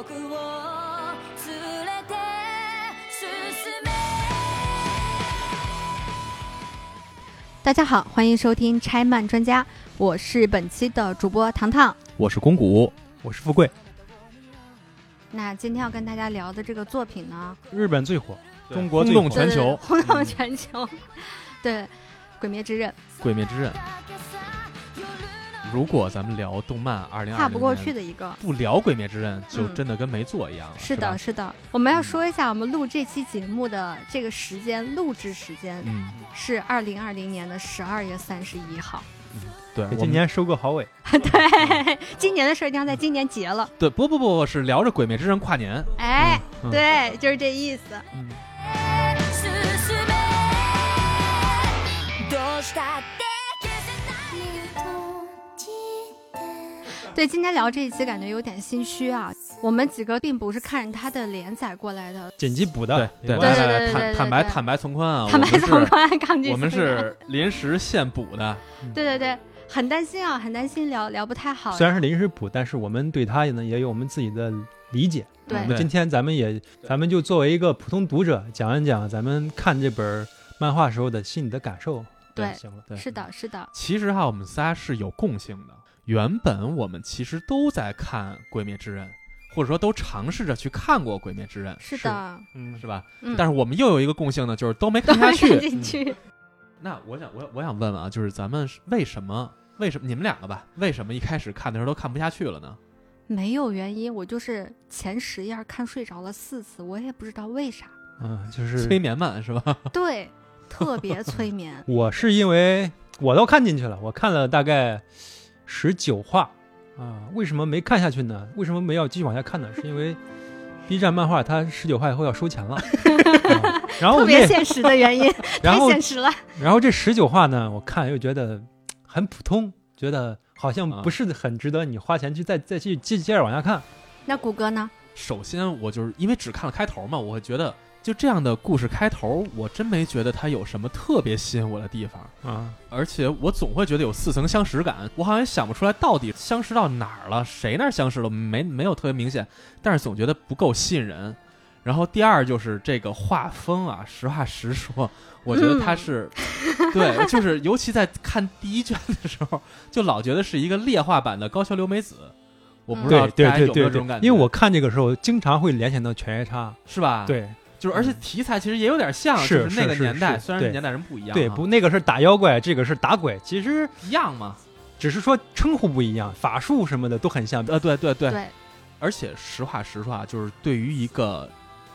僕を連れて進め大家好，欢迎收听拆漫专家，我是本期的主播糖糖。我是公谷，我是富贵，那今天要跟大家聊的这个作品呢，日本最火，对中国最火轰动全球对轰动全球，对，《鬼灭之刃》鬼灭之刃。 如果咱们聊动漫，二零二跨不过去的一个。不聊鬼灭之刃，就嗯真的跟没做一样了。是的，是的，我们要说一下我们录这期节目的这个时间，录制时间嗯，是二零二零年的十二月三十一号。对，今年收个好尾。对，今年的事儿一定要在今年结了。对不不不不是聊着鬼灭之刃跨年。哎，嗯对，就是这意思。嗯，对，今天聊这一期感觉有点心虚啊。我们几个并不是看着他的连载过来的，剪辑补的，对，对来对坦坦白坦白从宽啊，坦白从宽，抗拒我们是临时现补的。对对对，很担心啊，很担心聊聊不太好。虽然是临时补，但是我们对他呢也有我们自己的理解。对对今天咱们也，咱们就作为一个普通读者，讲一讲咱们看这本漫画时候的心理的感受。对行了。对是的，是的，其实哈，我们仨是有共性的。原本我们其实都在看《鬼灭之刃》，或者说都尝试着去看过《鬼灭之刃》，是的，嗯，是吧？嗯。但是我们又有一个共性呢，就是都没都看下去。进去。那我想，我我想问问啊，就是咱们是为什么？为什么你们两个吧？为什么一开始看的时候都看不下去了呢？没有原因，我就是前十页看睡着了四次，我也不知道为啥。嗯，就是催眠嘛是吧？对，特别催眠。我是因为我都看进去了，我看了大概十九话啊。为什么没看下去呢？为什么没要继续往下看呢？是因为 B 站漫画它十九话以后要收钱了，啊然后特别现实的原因，太 然后现实了。然后这十九话呢，我看又觉得很普通，觉得好像啊不是很值得你花钱去再再去接接着往下看。那谷歌呢？首先，我就是因为只看了开头嘛，我觉得就这样的故事开头，我真没觉得它有什么特别吸引我的地方。啊，而且我总会觉得有似曾相识感，我好像想不出来到底相识到哪儿了，谁那儿相识了，没没有特别明显，但是总觉得不够吸引人。然后第二就是这个画风啊，实话实说，我觉得它是，对，就是尤其在看第一卷的时候，就老觉得是一个劣化版的高桥留美子，我不知道对对对大家有没有这种感觉，因为我看这个时候经常会联想到犬夜叉，是吧？，对就是而且题材其实也有点像，是就是那个年代，虽然年代人不一样啊，对，不那个是打妖怪，这个是打鬼，其实一样嘛。只是说称呼不一样，法术什么的都很像。呃，对对对，对，而且实话实说啊，就是对于一个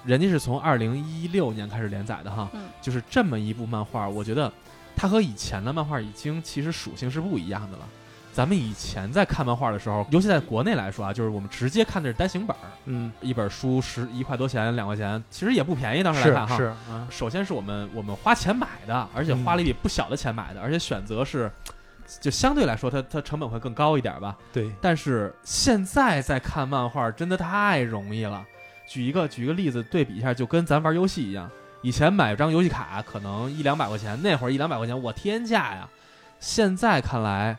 人家是从二零一六年开始连载的哈，嗯就是这么一部漫画，我觉得它和以前的漫画已经其实属性是不一样的了。咱们以前在看漫画的时候，尤其在国内来说啊，就是我们直接看的是单行本儿，嗯，一本书十一块多钱、两块钱，其实也不便宜。当时来看哈，是啊，首先是我们我们花钱买的，而且花了一笔不小的钱买的，而且选择是就相对来说它它成本会更高一点吧。对，但是现在在看漫画真的太容易了。举一个举一个例子对比一下，就跟咱玩游戏一样，以前买张游戏卡可能一两百块钱，那会儿一两百块钱我天价呀。现在看来，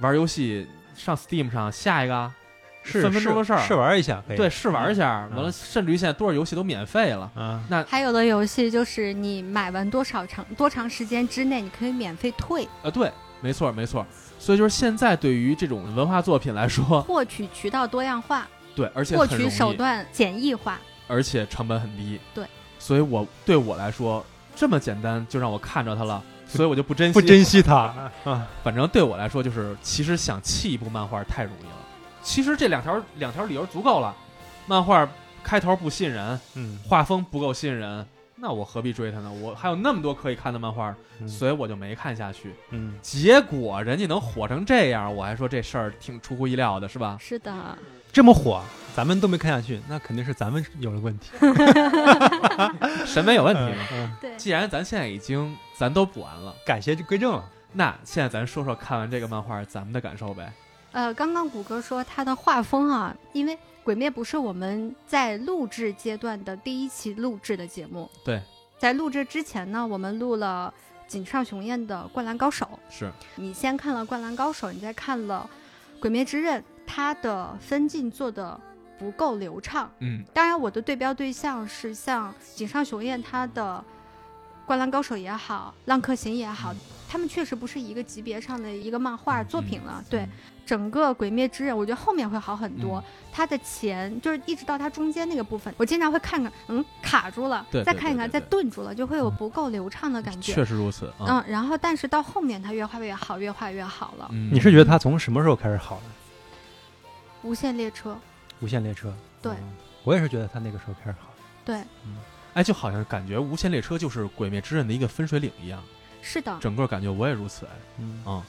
玩游戏上 Steam 上下一个啊，是分分钟的事儿试试玩一下可以。对试玩一下，嗯完了甚至于现在多少游戏都免费了。嗯，那，还有的游戏就是你买完多少长多长时间之内，你可以免费退，啊，对，没错没错。所以就是现在对于这种文化作品来说，获取渠道多样化，对，而且获取手段简易化。而且成本很低。对，所以我对我来说这么简单就让我看着它了，所以我就不珍惜。不珍惜它啊，反正对我来说就是，其实想弃一部漫画太容易了。其实这两条两条理由足够了，漫画开头不吸引人，嗯，画风不够吸引人，那我何必追它呢？我还有那么多可以看的漫画，嗯所以我就没看下去。嗯，结果人家能火成这样，我还说这事儿挺出乎意料的，是吧？是的，这么火，咱们都没看下去，那肯定是咱们有了问题。审美有问题吗？嗯，对，既然咱现在已经咱都补完了，改邪归正了。那现在咱说说看完这个漫画咱们的感受呗。呃，刚刚谷歌说他的画风啊，因为《鬼灭》不是我们在录制阶段的第一期录制的节目，对，在录制之前呢，我们录了井上雄彦的《灌篮高手》，是你先看了《灌篮高手》，你再看了《鬼灭之刃》，它的分镜做的不够流畅。嗯当然，我的对标对象是像井上雄彦他的《灌篮高手》也好，《浪客行》也好，他们确实不是一个级别上的一个漫画作品了。对，整个《鬼灭之刃》，我觉得后面会好很多。嗯它的前就是一直到它中间那个部分，我经常会看看，嗯，卡住了，对对再看一看，再顿住了，就会有不够流畅的感觉。确实如此啊。嗯，然后但是到后面它越画越好，越画越好了。嗯你是觉得它从什么时候开始好的？无限列车，无限列车，对嗯我也是觉得它那个时候开始好的。对，哎，就好像感觉《无限列车》就是《鬼灭之刃》的一个分水岭一样，是的，整个感觉我也如此。哎，嗯啊、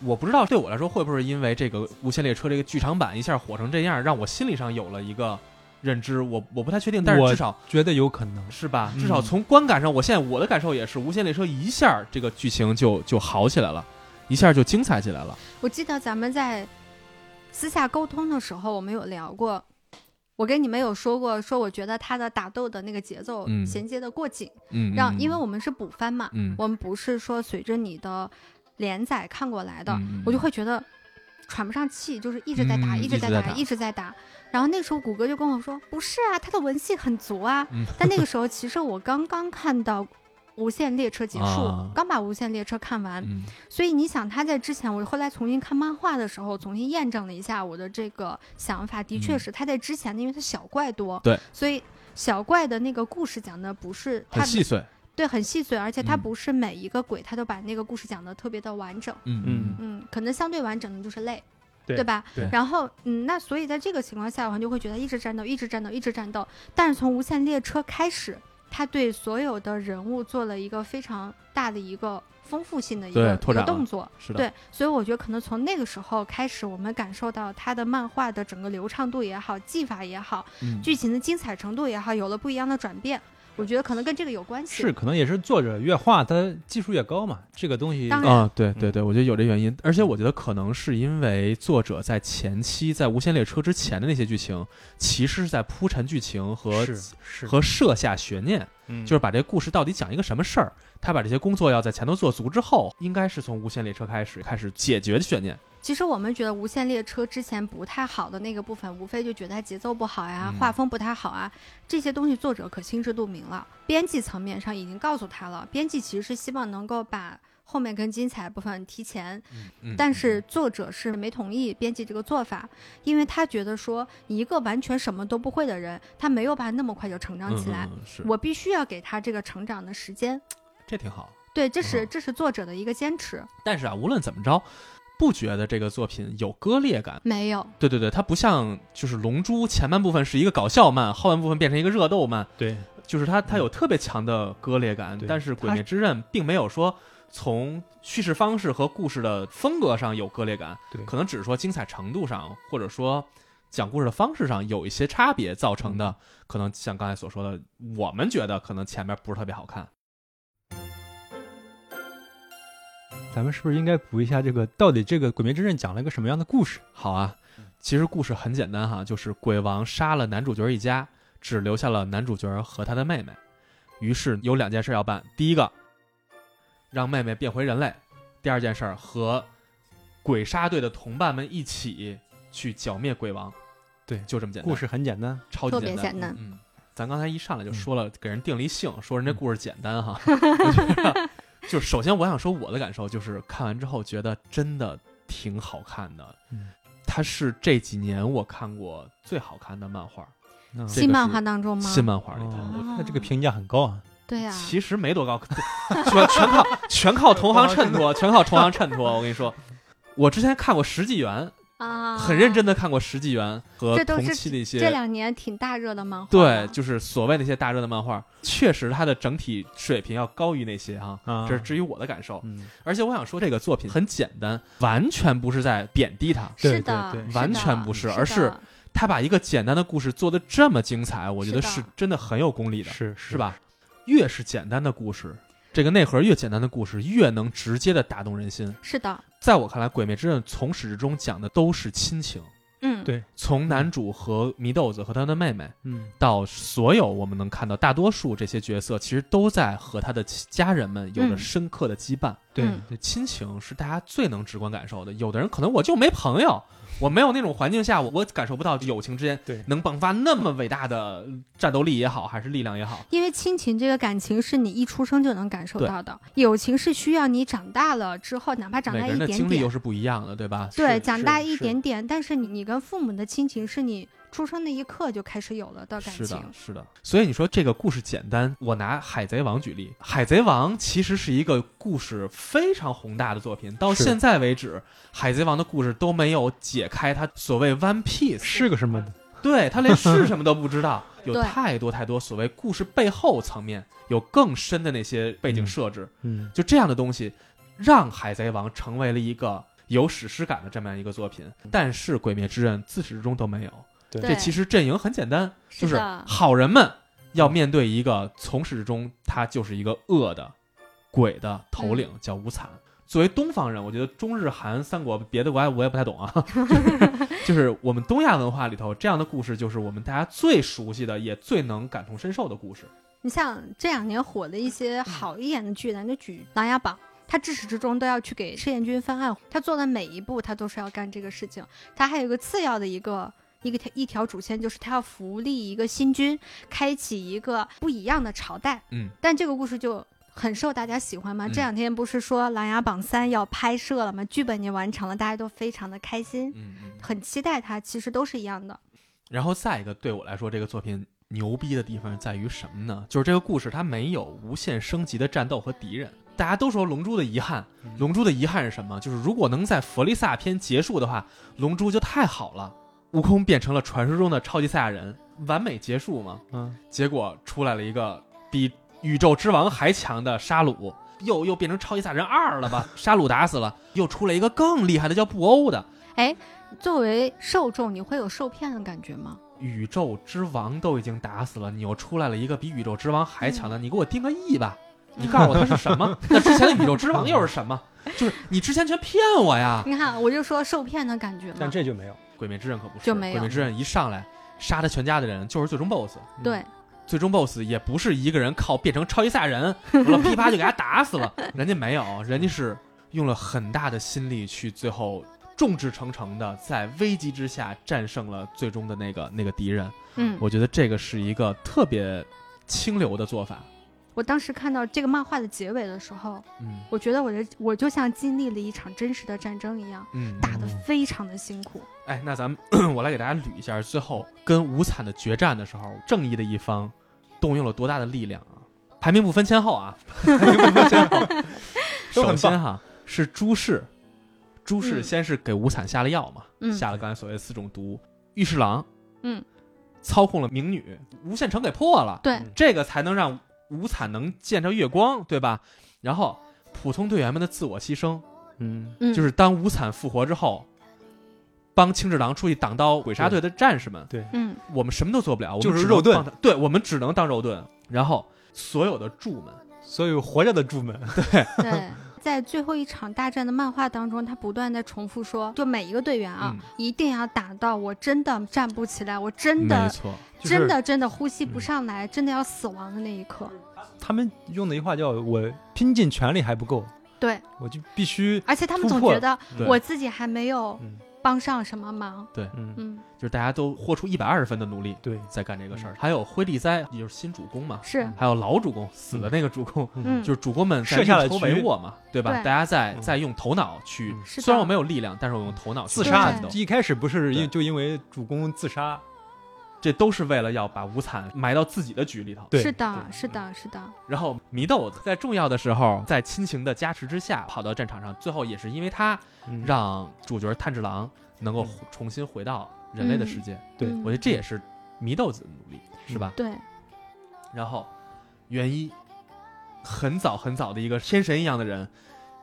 我不知道对我来说会不会因为这个《无限列车》这个剧场版一下火成这样，让我心理上有了一个认知。我我不太确定，但是至少觉得有可能。是吧？嗯至少从观感上，我现在我的感受也是，《无限列车》一下这个剧情就就好起来了，一下就精彩起来了。我记得咱们在私下沟通的时候，我们有聊过。我跟你们有说过，说我觉得他的打斗的那个节奏嗯衔接的过紧，嗯，让嗯因为我们是补番嘛，嗯我们不是说随着你的连载看过来的，嗯我就会觉得喘不上气，就是一直在打，嗯一直在打，一直在打。然后那时候谷歌就跟我说，不是啊，他的文戏很足啊。嗯但那个时候其实我刚刚看到。无限列车结束，啊。刚把无限列车看完，嗯。所以你想他在之前，我后来重新看漫画的时候，重新验证了一下我的这个想法，的确嗯。是他在之前的，因为他小怪多，对，所以小怪的那个故事讲的不是他很细碎。对，很细碎，而且他嗯。不是每一个鬼他都把那个故事讲的特别的完整，嗯嗯嗯，可能相对完整的就是累。对吧？对。然后，嗯，那所以在这个情况下，我就会觉得一直战斗，一直战斗，一直战斗。但是从无限列车开始，他对所有的人物做了一个非常大的一个丰富性的一个一个动作。是的，对，所以我觉得可能从那个时候开始，我们感受到他的漫画的整个流畅度也好，技法也好，嗯剧情的精彩程度也好，有了不一样的转变。我觉得可能跟这个有关系。是，可能也是作者越画他技术越高嘛，这个东西当然啊，对对对，我觉得有这原因，而且我觉得可能是因为作者在前期在《无限列车》之前的那些剧情，其实是在铺陈剧情和是是和设下悬念，嗯就是把这个故事到底讲一个什么事儿。他把这些工作要在前头做足之后，应该是从无限列车开始开始解决悬念。其实我们觉得《无限列车》之前不太好的那个部分，无非就觉得它节奏不好呀，嗯画风不太好啊，这些东西作者可心知肚明了。编辑层面上已经告诉他了，编辑其实是希望能够把后面更精彩的部分提前，嗯但是作者是没同意编辑这个做法，因为他觉得说一个完全什么都不会的人，他没有办法那么快就成长起来，我必须要给他这个成长的时间。这挺好。对，这是嗯这是作者的一个坚持，但是啊，无论怎么着，不觉得这个作品有割裂感。没有。对对对，它不像就是《龙珠》前半部分是一个搞笑漫，后半部分变成一个热斗漫，对就是它它有特别强的割裂感。对但是《鬼灭之刃》并没有说从叙事方式和故事的风格上有割裂感，对可能只是说精彩程度上，或者说讲故事的方式上有一些差别造成的。可能像刚才所说的，我们觉得可能前面不是特别好看。咱们是不是应该补一下这个到底这个《鬼灭之刃》讲了一个什么样的故事？好啊，其实故事很简单哈，就是鬼王杀了男主角一家，只留下了男主角和他的妹妹。于是有两件事要办：第一个，让妹妹变回人类；第二件事儿，和鬼杀队的同伴们一起去剿灭鬼王。对就这么简单，故事很简单，超级简单。别简单嗯，咱刚才一上来就嗯说了，给人定了一性，说人家故事简单哈。我觉得，就首先我想说我的感受就是，看完之后觉得真的挺好看的。嗯它是这几年我看过最好看的漫画，新漫画当中吗？新漫画里头。哦那这个评价很高啊。对呀、其实没多高，全全靠全靠同行衬托，全靠同行衬托。我跟你说，我之前看过《十纪元》，啊，很认真的看过《十纪元》和同期的一些这两年挺大热的漫画。对，就是所谓那些大热的漫画，确实它的整体水平要高于那些哈、啊这是至于我的感受。嗯，而且我想说，这个作品很简单，完全不是在贬低它，是的，对对完全不是，是而是他把一个简单的故事做得这么精彩，我觉得是真的很有功力的，是是？吧？越是简单的故事，这个内核越简单的故事，越能直接的打动人心。是的，在我看来，《鬼灭之刃》从始至终讲的都是亲情，嗯，对，从男主和祢豆子和他的妹妹，嗯，到所有我们能看到大多数这些角色，其实都在和他的家人们有着嗯。深刻的羁绊。嗯。对，亲情是大家最能直观感受的。有的人可能我就没朋友，我没有那种环境下，我我感受不到友情之间对能迸发那么伟大的战斗力也好，还是力量也好。因为亲情这个感情是你一出生就能感受到的，友情是需要你长大了之后，哪怕长大一点点，经历又是不一样的，对吧？对，长大一是是点点，但是你你跟父母的亲情是你出生那一刻就开始有了的感情是的，，是的。所以你说这个故事简单，我拿《海贼王》举例，《海贼王》其实是一个故事非常宏大的作品，到现在为止，《海贼王》的故事都没有解开它所谓 One Piece 是个什么的？对他连是什么都不知道，有太多太多所谓故事背后层面有更深的那些背景设置，嗯，就这样的东西，让《海贼王》成为了一个有史诗感的这么样一个作品。但是《鬼灭之刃》自始至终都没有。对这其实阵营很简单，就是好人们要面对一个从始至终他就是一个恶的鬼的头领，叫无惨。作为东方人，我觉得中日韩三国别的国家我也不太懂啊，就是我们东亚文化里头这样的故事，就是我们大家最熟悉的，也最能感同身受的故事。你像这两年火的一些好一点的剧，咱就举《琅琊榜》，他至始至终都要去给赤焰军翻案，他做的每一步他都是要干这个事情。他还有一个次要的一个一个条一条主线，就是他要扶立一个新君，开启一个不一样的朝代。嗯，但这个故事就很受大家喜欢嘛。嗯这两天不是说《琅琊榜三》要拍摄了吗？剧本已经完成了，大家都非常的开心，嗯嗯。很期待它。其实都是一样的。然后再一个，对我来说，这个作品牛逼的地方在于什么呢？就是这个故事它没有无限升级的战斗和敌人。大家都说《龙珠》的遗憾，《龙珠》的遗憾是什么？就是如果能在弗利萨篇结束的话，《龙珠》就太好了。悟空变成了传说中的超级赛亚人，完美结束嘛？嗯，结果出来了一个比宇宙之王还强的沙鲁，又又变成超级赛亚人二了吧？沙鲁打死了，又出来一个更厉害的叫布欧的。哎，作为受众，你会有受骗的感觉吗？宇宙之王都已经打死了，你又出来了一个比宇宙之王还强的，你给我定个义吧！你告诉我他是什么？那之前的宇宙之王又是什么？就是你之前全骗我呀！你看，我就说受骗的感觉嘛。但这就没有。鬼灭之刃可不是，就没有鬼灭之刃一上来杀他全家的人就是最终 BOSS，对，最终 BOSS 也不是一个人靠变成超级赛亚人，完了噼啪就给他打死了，人家没有，人家是用了很大的心力去最后众志成城的在危机之下战胜了最终的那个那个敌人。嗯，我觉得这个是一个特别清流的做法。我当时看到这个漫画的结尾的时候，嗯。我觉得我的我就像经历了一场真实的战争一样，嗯，打得非常的辛苦。哎，那咱们 我来给大家捋一下，最后跟无惨的决战的时候，正义的一方动用了多大的力量啊？排名不分先后啊，排名不分先后。首先哈是朱氏，朱氏嗯。先是给无惨下了药嘛，嗯。下了刚才所谓四种毒，御侍郎，嗯，操控了明女，无限城给破了，对，这个才能让无惨能见着月光，对吧？然后普通队员们的自我牺牲，嗯，嗯，就是当五惨复活之后，帮青志郎出去挡刀鬼杀队的战士们，对嗯我们什么都做不了，我们就是肉盾对我们只能当肉盾。然后所有的柱们，所有活着的柱们，对。在最后一场大战的漫画当中，他不断在重复说，就每一个队员啊，嗯。一定要打到我真的站不起来，我真没的错，就是真的真的呼吸不嗯。上来，真的要死亡的那一刻。他们用的一句话叫“我拼尽全力还不够，对，我就必须而且他们总觉得我自己还没有嗯帮上什么忙。嗯，嗯，就是大家都豁出一百二十分的努力对，在干这个事嗯儿。还有灰地灾，也就是新主公嘛，是，还有老主公死的那个主公，嗯，就是主公们在设下了运筹局帷幄嘛，对吧？对大家在嗯在用头脑去，虽然我没有力量，但是我用头脑去自杀一开始不是因就因为主公自杀，这都是为了要把无惨埋到自己的局里头。对是的，是的，是的，然后祢豆子在重要的时候，在亲情的加持之下跑到战场上，最后也是因为他嗯让主角炭治郎能够嗯重新回到人类的世界。对嗯我觉得这也是祢豆子的努力，是吧？对，然后元一很早很早的一个天神一样的人，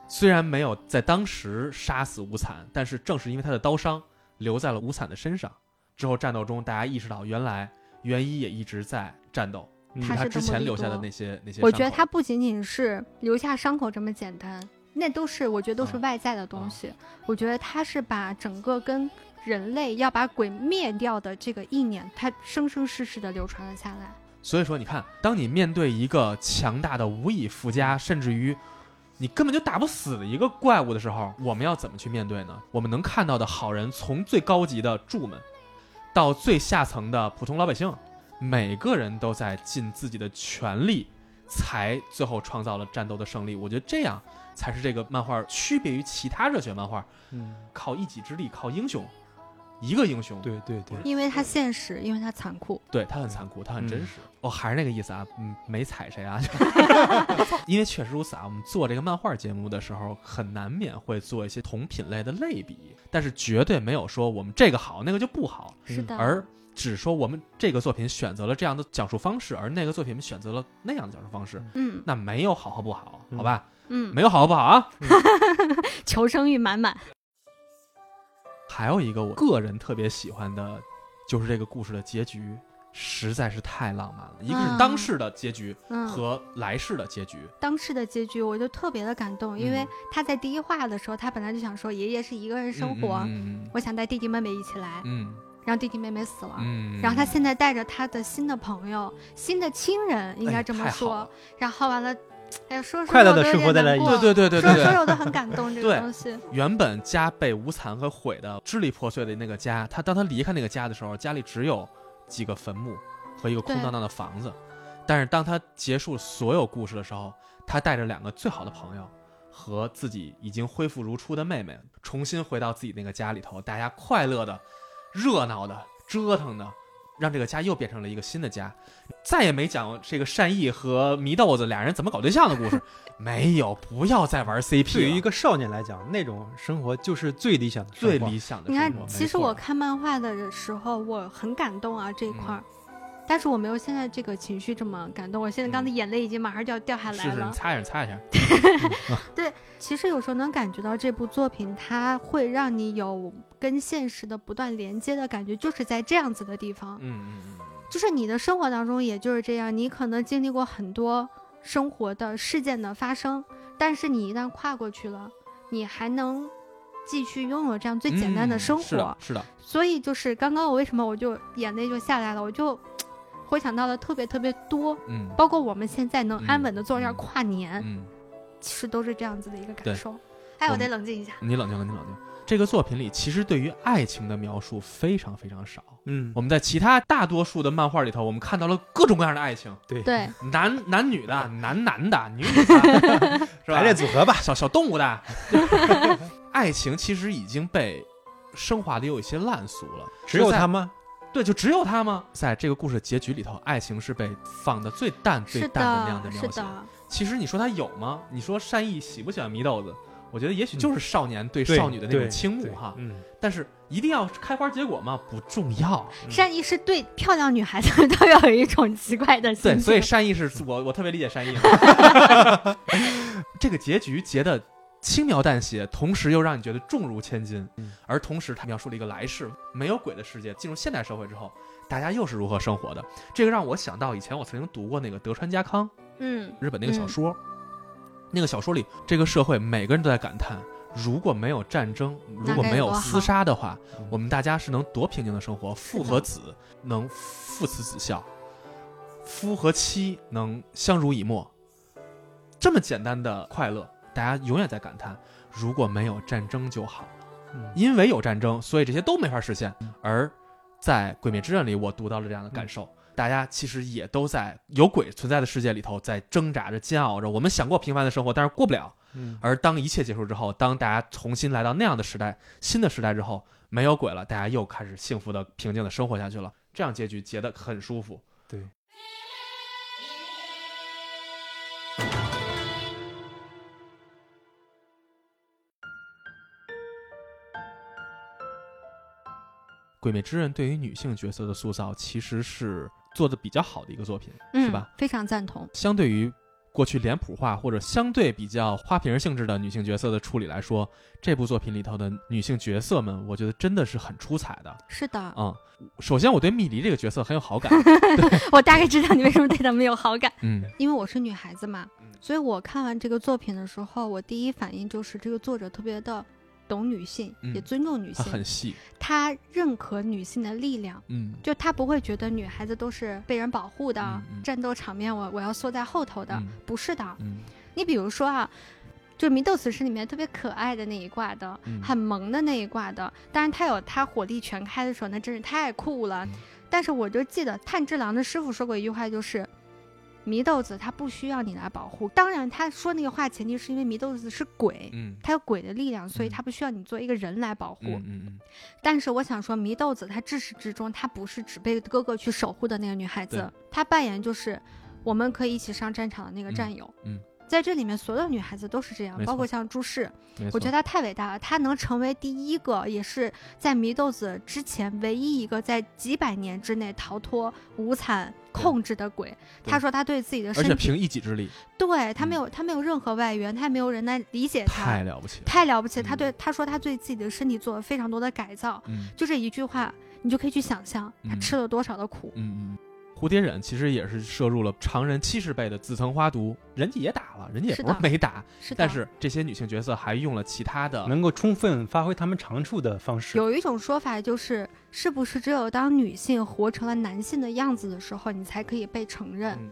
虽然没有在当时杀死无惨，但是正是因为他的刀伤留在了无惨的身上。之后战斗中，大家意识到原来元一也一直在战斗，嗯是他之前留下的那些那些伤。我觉得他不仅仅是留下伤口这么简单，那都是我觉得都是啊外在的东西。我觉得他是把整个跟人类要把鬼灭掉的这个意念，他生生世世的流传了下来。所以说，你看，当你面对一个强大的无以复加，甚至于你根本就打不死的一个怪物的时候，我们要怎么去面对呢？我们能看到的好人，从最高级的柱们，到最下层的普通老百姓，每个人都在尽自己的全力，才最后创造了战斗的胜利。我觉得这样才是这个漫画区别于其他热血漫画，嗯，靠一己之力，靠英雄，一个英雄，对对对，因为他现实，因为他残酷。对他很残酷，他很真实。哦，还是那个意思啊，嗯，没踩谁啊。因为确实如此啊，我们做这个漫画节目的时候，很难免会做一些同品类的类比，但是绝对没有说我们这个好，那个就不好，是的，而只说我们这个作品选择了这样的讲述方式，而那个作品选择了那样的讲述方式，嗯那没有好和不好，嗯好吧？嗯，没有好和不好啊。求生欲满满。还有一个我个人特别喜欢的，就是这个故事的结局实在是太浪漫了。一个是嗯。当世的结局嗯，和来世的结局，当世的结局我就特别的感动，因为嗯。他在第一话的时候，他本来就想说爷爷是一个人生活，嗯我想带弟弟妹妹一起来，嗯。然后弟弟妹妹死了。嗯，然后他现在带着他的新的朋友、新的亲人，应该这么说。然后完了，哎呀，说说快乐的生活带来点难过对对对对对对，说说我都很感动这个东西。原本家被无惨和毁的支离破碎的那个家，他当他离开那个家的时候，家里只有几个坟墓和一个空荡荡的房子。但是当他结束所有故事的时候，他带着两个最好的朋友和自己已经恢复如初的妹妹，重新回到自己那个家里头，大家快乐的、热闹的、折腾的，让这个家又变成了一个新的家。再也没讲这个善意和祢豆子俩人怎么搞对象的故事，没有，不要再玩 CP 了。对于一个少年来讲，那种生活就是最理想的，最理想的你看其实我看漫画的时候，我很感动啊这一块儿。但是我没有现在这个情绪这么感动，我现在刚才眼泪已经马上就要掉下来了是是，了你。擦一下，擦一下。对其实有时候能感觉到这部作品，它会让你有跟现实的不断连接的感觉，就是在这样子的地方，嗯嗯嗯就是你的生活当中也就是这样，你可能经历过很多生活的事件的发生，但是你一旦跨过去了，你还能继续拥有这样最嗯，简单的生活。是的，是的，所以就是刚刚我为什么我就眼泪就下来了，我就 回想到了特别特别多，嗯包括我们现在能嗯安稳的坐这儿嗯跨年，嗯，其实都是这样子的一个感受。哎，我我得冷静一下。你冷静，冷静，冷静。这个作品里其实对于爱情的描述非常非常少。嗯我，们在其他大多数的漫画里头，我们看到了各种各样的爱情，对，对，男男女的，男男的，女女的，是吧排？列组合吧，小小动物的，爱情其实已经被升华的有一些烂俗了。只有他吗？对，就只有他吗？在这个故事结局里头，爱情是被放的最淡、最淡的那样的，描写。其实你说他有吗？你说善意喜不喜欢祢豆子？我觉得也许就是少年对对少女的那种倾慕哈。嗯，但是一定要开花结果吗？不重要。善意是对漂亮女孩子都有一种奇怪的心对，所以善意是我我特别理解善意。这个结局结的轻描淡写，同时又让你觉得重如千斤。嗯而同时，他描述了一个来世没有鬼的世界，进入现代社会之后，大家又是如何生活的。这个让我想到以前我曾经读过那个德川家康嗯，日本那个小说，那个小说里，这个社会每个人都在感叹。如果没有战争，如果没有厮杀的话嗯，我们大家是能多平静的生活，父和子能父慈子孝，夫和妻能相濡以沫，这么简单的快乐，大家永远在感叹，如果没有战争就好。嗯因为有战争，所以这些都没法实现嗯。而在《鬼灭之刃》里，我读到了这样的感受。大家其实也都在有鬼存在的世界里头，在挣扎着、煎熬着。我们想过平凡的生活，但是过不了。嗯，而当一切结束之后，当大家重新来到那样的时代、新的时代之后，没有鬼了，大家又开始幸福的、平静的生活下去了。这样结局结得很舒服。对，《鬼灭之刃》对于女性角色的塑造其实是做的比较好的一个作品，嗯是吧？？非常赞同。相对于过去脸谱化或者相对比较花瓶性质的女性角色的处理来说，这部作品里头的女性角色们，我觉得真的是很出彩的。是的，嗯，首先我对蜜梨这个角色很有好感。我大概知道你为什么对她没有好感，嗯因为我是女孩子嘛嗯，所以我看完这个作品的时候，我第一反应就是这个作者特别的懂女性，嗯也尊重女他性，很细，他认可女性的力量。嗯就他不会觉得女孩子都是被人保护的，战斗场面我我要缩在后头的，嗯不是的。嗯你比如说啊，就《祢豆死诗》里面特别可爱的那一挂的，嗯很萌的那一挂的，当然他有他火力全开的时候，那真是太酷了。嗯但是我就记得炭治郎的师傅说过一句话，就是。祢豆子他不需要你来保护，当然他说那个话前提是因为祢豆子是鬼，嗯他有鬼的力量，所以嗯他不需要你做一个人来保护。嗯嗯但是我想说，祢豆子她至始至终，她不是只被哥哥去守护的那个女孩子，她扮演就是我们可以一起上战场的那个战友。嗯在这里面，所有女孩子都是这样包括像朱氏，我觉得她太伟大了，她能成为第一个，也是在祢豆子之前唯一一个在几百年之内逃脱无惨控制的鬼。对她说她对自己的而且身体，凭一己之力，对她没嗯有，她没有任何外援，她也没有人来理解她，太了不起了。太了不起了。她嗯对她说她对自己的身体做了非常多的改造，嗯就这一句话，你就可以去想象他嗯吃了多少的苦。嗯嗯，蝴蝶忍其实也是摄入了常人七十倍的紫藤花毒，人家也打了，人家也不是没打，是的，但是这些女性角色还用了其他的，能够充分发挥她们长处的方式。有一种说法就是，是不是只有当女性活成了男性的样子的时候，你才可以被承认？嗯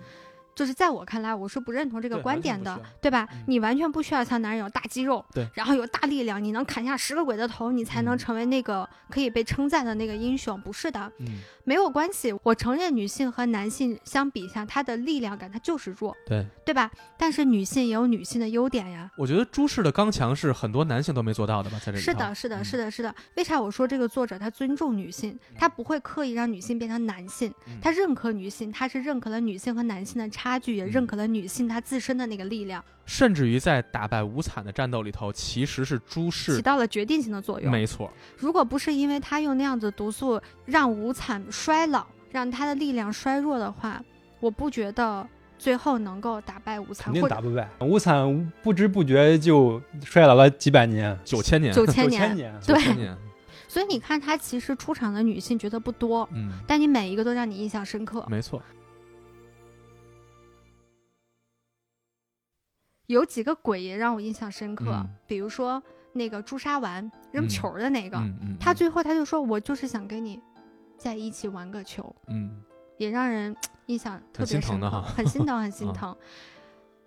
就是在我看来，我是不认同这个观点的对吧？嗯你完全不需要像男人有大肌肉，对然后有大力量，你能砍下十个鬼的头，你才能嗯成为那个可以被称赞的那个英雄。不是的，嗯，没有关系。我承认女性和男性相比一下，她的力量感她就是弱，对，对吧？但是女性也有女性的优点呀。我觉得朱氏的刚强是很多男性都没做到的吧，在这里是的，是的，嗯是的，是的。为啥我说这个作者他尊重女性，他不会刻意让女性变成男性，嗯他认可女性，他是认可了女性和男性的差距，也嗯认可了女性她自身的那个力量，甚至于在打败无惨的战斗里头，其实是朱氏起，到了决定性的作用。没错，如果不是因为他用那样子毒素让无惨衰老，让他的力量衰弱的话，我不觉得最后能够打败无惨，肯定打不败。无惨不知不觉就衰老了几百年，九千年，九千年九年。千年。对九千年，所以你看，她其实出场的女性角色不多，嗯，但你每一个都让你印象深刻。没错，有几个鬼也让我印象深刻，嗯比如说那个朱砂丸扔嗯球的那个，他最后他就说：“我就是想跟你在一起玩个球。嗯”也让人 印象特别深很心疼，很 心啊疼。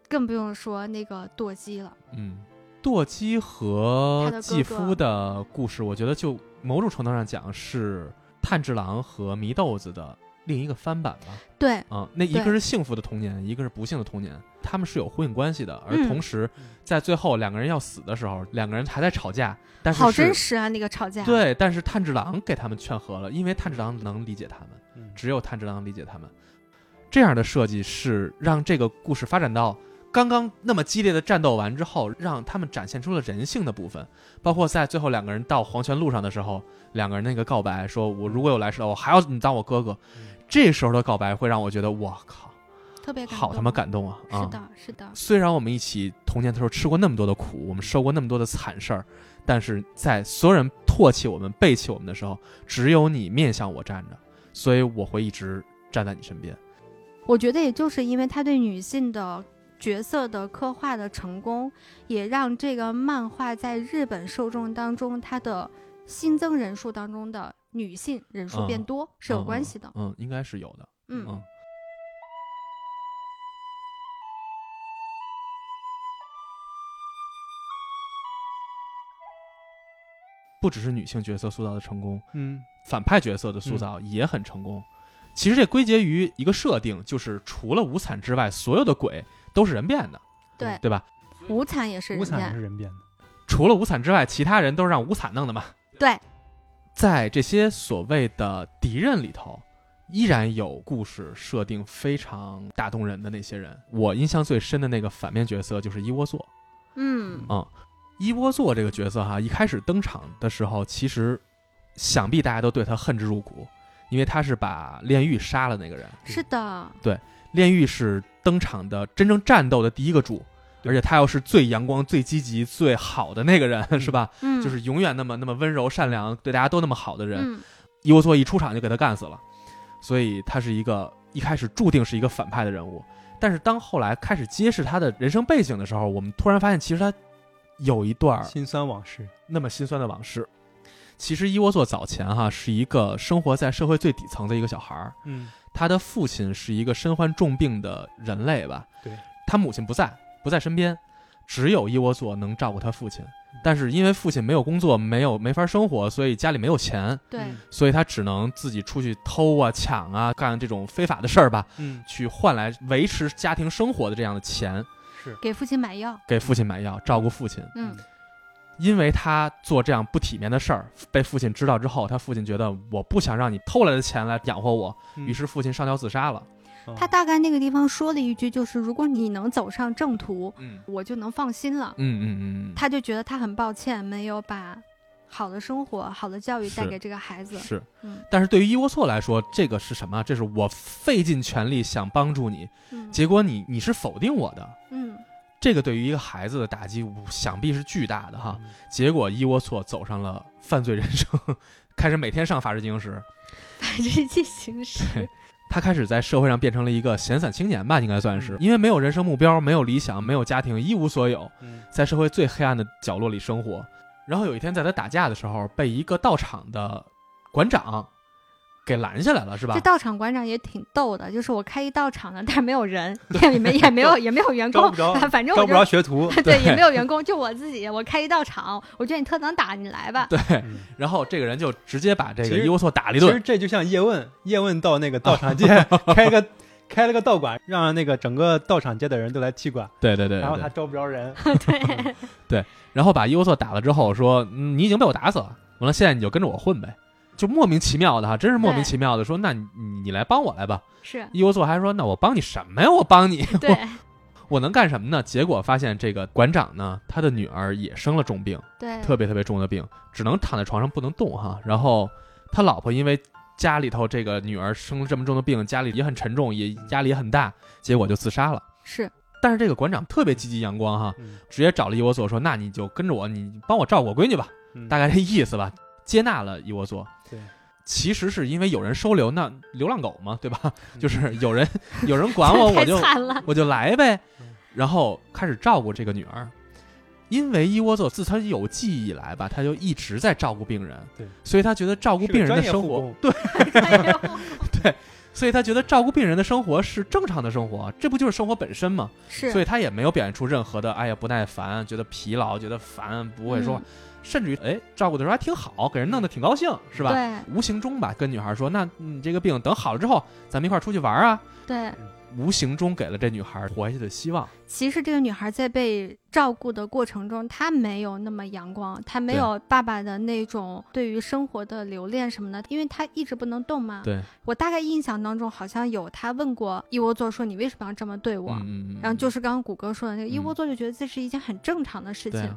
更不用说那个舵姬了，嗯，舵姬和继夫的故事，我觉得就某种程度上讲是炭治郎和祢豆子的另一个翻版吧。对，啊、那一个是幸福的童年，一个是不幸的童年，他们是有呼应关系的。而嗯同时，在最后两个人要死的时候，两个人还在吵架，但是好真实啊，那个吵架。，对，但是炭治郎给他们劝和了，因为炭治郎能理解他们，嗯只有炭治郎理解他们。这样的设计是让这个故事发展到刚刚那么激烈的战斗完之后，让他们展现出了人性的部分，包括在最后两个人到黄泉路上的时候，两个人那个告白，说我如果有来世了，我还要你当我哥哥。这时候的告白会让我觉得，我靠，特别感。好他妈感动啊！啊是的，是的，虽然我们一起童年的时候吃过那么多的苦，我们受过那么多的惨事儿，但是在所有人唾弃我们、背弃我们的时候，只有你面向我站着，所以我会一直站在你身边。我觉得也就是因为他对女性的角色的刻画的成功，也让这个漫画在日本受众当中，它的新增人数当中的女性人数变嗯多、是有关系的。嗯，应该是有的。嗯嗯。不只是女性角色塑造的成功，嗯，反派角色的塑造也很成功。其实这归结于一个设定，就是除了无惨之外，所有的鬼都是人变的，对，对吧？无惨也是人无惨也，是人变的。除了无惨之外，其他人都是让无惨弄的嘛。对，在这些所谓的敌人里头，依然有故事设定非常打动人的那些人。我印象最深的那个反面角色就是伊窝座。嗯，嗯，伊窝座这个角色哈，一开始登场的时候，其实想必大家都对他恨之入骨，因为他是把炼狱杀了那个人。是的，对炼狱是登场的真正战斗的第一个主，对而且他又是最阳光、最积极、最好的那个人，是吧？嗯，就是永远那么那么温柔、善良，对大家都那么好的人。嗯，伊沃索一出场就给他干死了，所以他是一个一开始注定是一个反派的人物。但是当后来开始揭示他的人生背景的时候，我们突然发现，其实他有一段儿心酸往事。那么心酸的往事。其实伊沃作早前哈是一个生活在社会最底层的一个小孩儿，嗯，他的父亲是一个身患重病的人类吧？对，他母亲不在，不在身边，只有伊沃作能照顾他父亲。但是因为父亲没有工作，没有没法生活，所以家里没有钱，对，嗯所以他只能自己出去偷啊、抢啊，干这种非法的事儿吧，嗯，去换来维持家庭生活的这样的钱，是，给父亲买药，给父亲买药，照顾父亲。嗯，因为他做这样不体面的事儿，被父亲知道之后，他父亲觉得我不想让你偷来的钱来养活我，嗯于是父亲上吊自杀了。哦他大概那个地方说了一句，就是如果你能走上正途，嗯我就能放心了。嗯嗯嗯他就觉得他很抱歉，没有把好的生活、好的教育带给这个孩子。是。嗯但是对于伊沃措来说，这个是什么？这是我费尽全力想帮助你，嗯结果你你是否定我的。嗯，这个对于一个孩子的打击，想必是巨大的哈。嗯结果伊沃措走上了犯罪人生，开始每天上法制进行时，法制进行时，他开始在社会上变成了一个闲散青年吧，应该算是，因为没有人生目标，没有理想，没有家庭，一无所有，嗯。在社会最黑暗的角落里生活。然后有一天，在他打架的时候，被一个道场的馆长给拦下来了，是吧这？道场馆长也挺逗的，就是我开一道场呢，但是没有人，也没也没有 也没有员工招不，着，反正我招不着学徒。对也没有员工，就我自己，我开一道场，我觉得你特能打，你来吧。对，嗯然后这个人就直接把这个伊沃措打了一顿。其实这就像叶问，叶问到那个道场街 开个开了个道馆，让那个整个道场街的人都来踢馆，对对对对然后他招不着人。对对，然后把伊沃措打了之后说：“嗯，你已经被我打死了，完了现在你就跟着我混呗。”就莫名其妙的哈，真是莫名其妙的说：“那你你你来帮我来吧。是”伊沃措还说：“那我帮你什么呀？我帮你，对我能干什么呢？”结果发现这个馆长呢，他的女儿也生了重病，对，特别特别重的病，只能躺在床上不能动哈。然后他老婆因为家里头这个女儿生了这么重的病，家里也很沉重，也压力也很大，结果就自杀了。是但是这个馆长特别积极阳光哈，嗯直接找了伊沃佐说：“那你就跟着我，你帮我照顾我闺女吧。”嗯大概这意思吧，接纳了伊沃佐。对，其实是因为有人收留，那流浪狗嘛，对吧？就是有人 有人管我，我就。我就来呗。嗯，然后开始照顾这个女儿。因为伊沃佐自他有记忆以来吧，他就一直在照顾病人，对，所以他觉得照顾病人的生活对，对，所以他觉得照顾病人的生活是正常的生活，这不就是生活本身吗？是，所以他也没有表现出任何的哎呀不耐烦，觉得疲劳，觉得烦，不会说，嗯甚至于哎照顾的时候还挺好，给人弄得挺高兴，是吧？对无形中吧，跟女孩说，那你这个病等好了之后，咱们一块儿出去玩啊。对，无形中给了这女孩活下去的希望。其实这个女孩在被照顾的过程中，她没有那么阳光，她没有爸爸的那种对于生活的留恋什么的，因为她一直不能动嘛。对，我大概印象当中好像有她问过一窝座说：“你为什么要这么对我？”嗯嗯，然后就是刚刚谷歌说的那个，伊嗯沃座就觉得这是一件很正常的事情。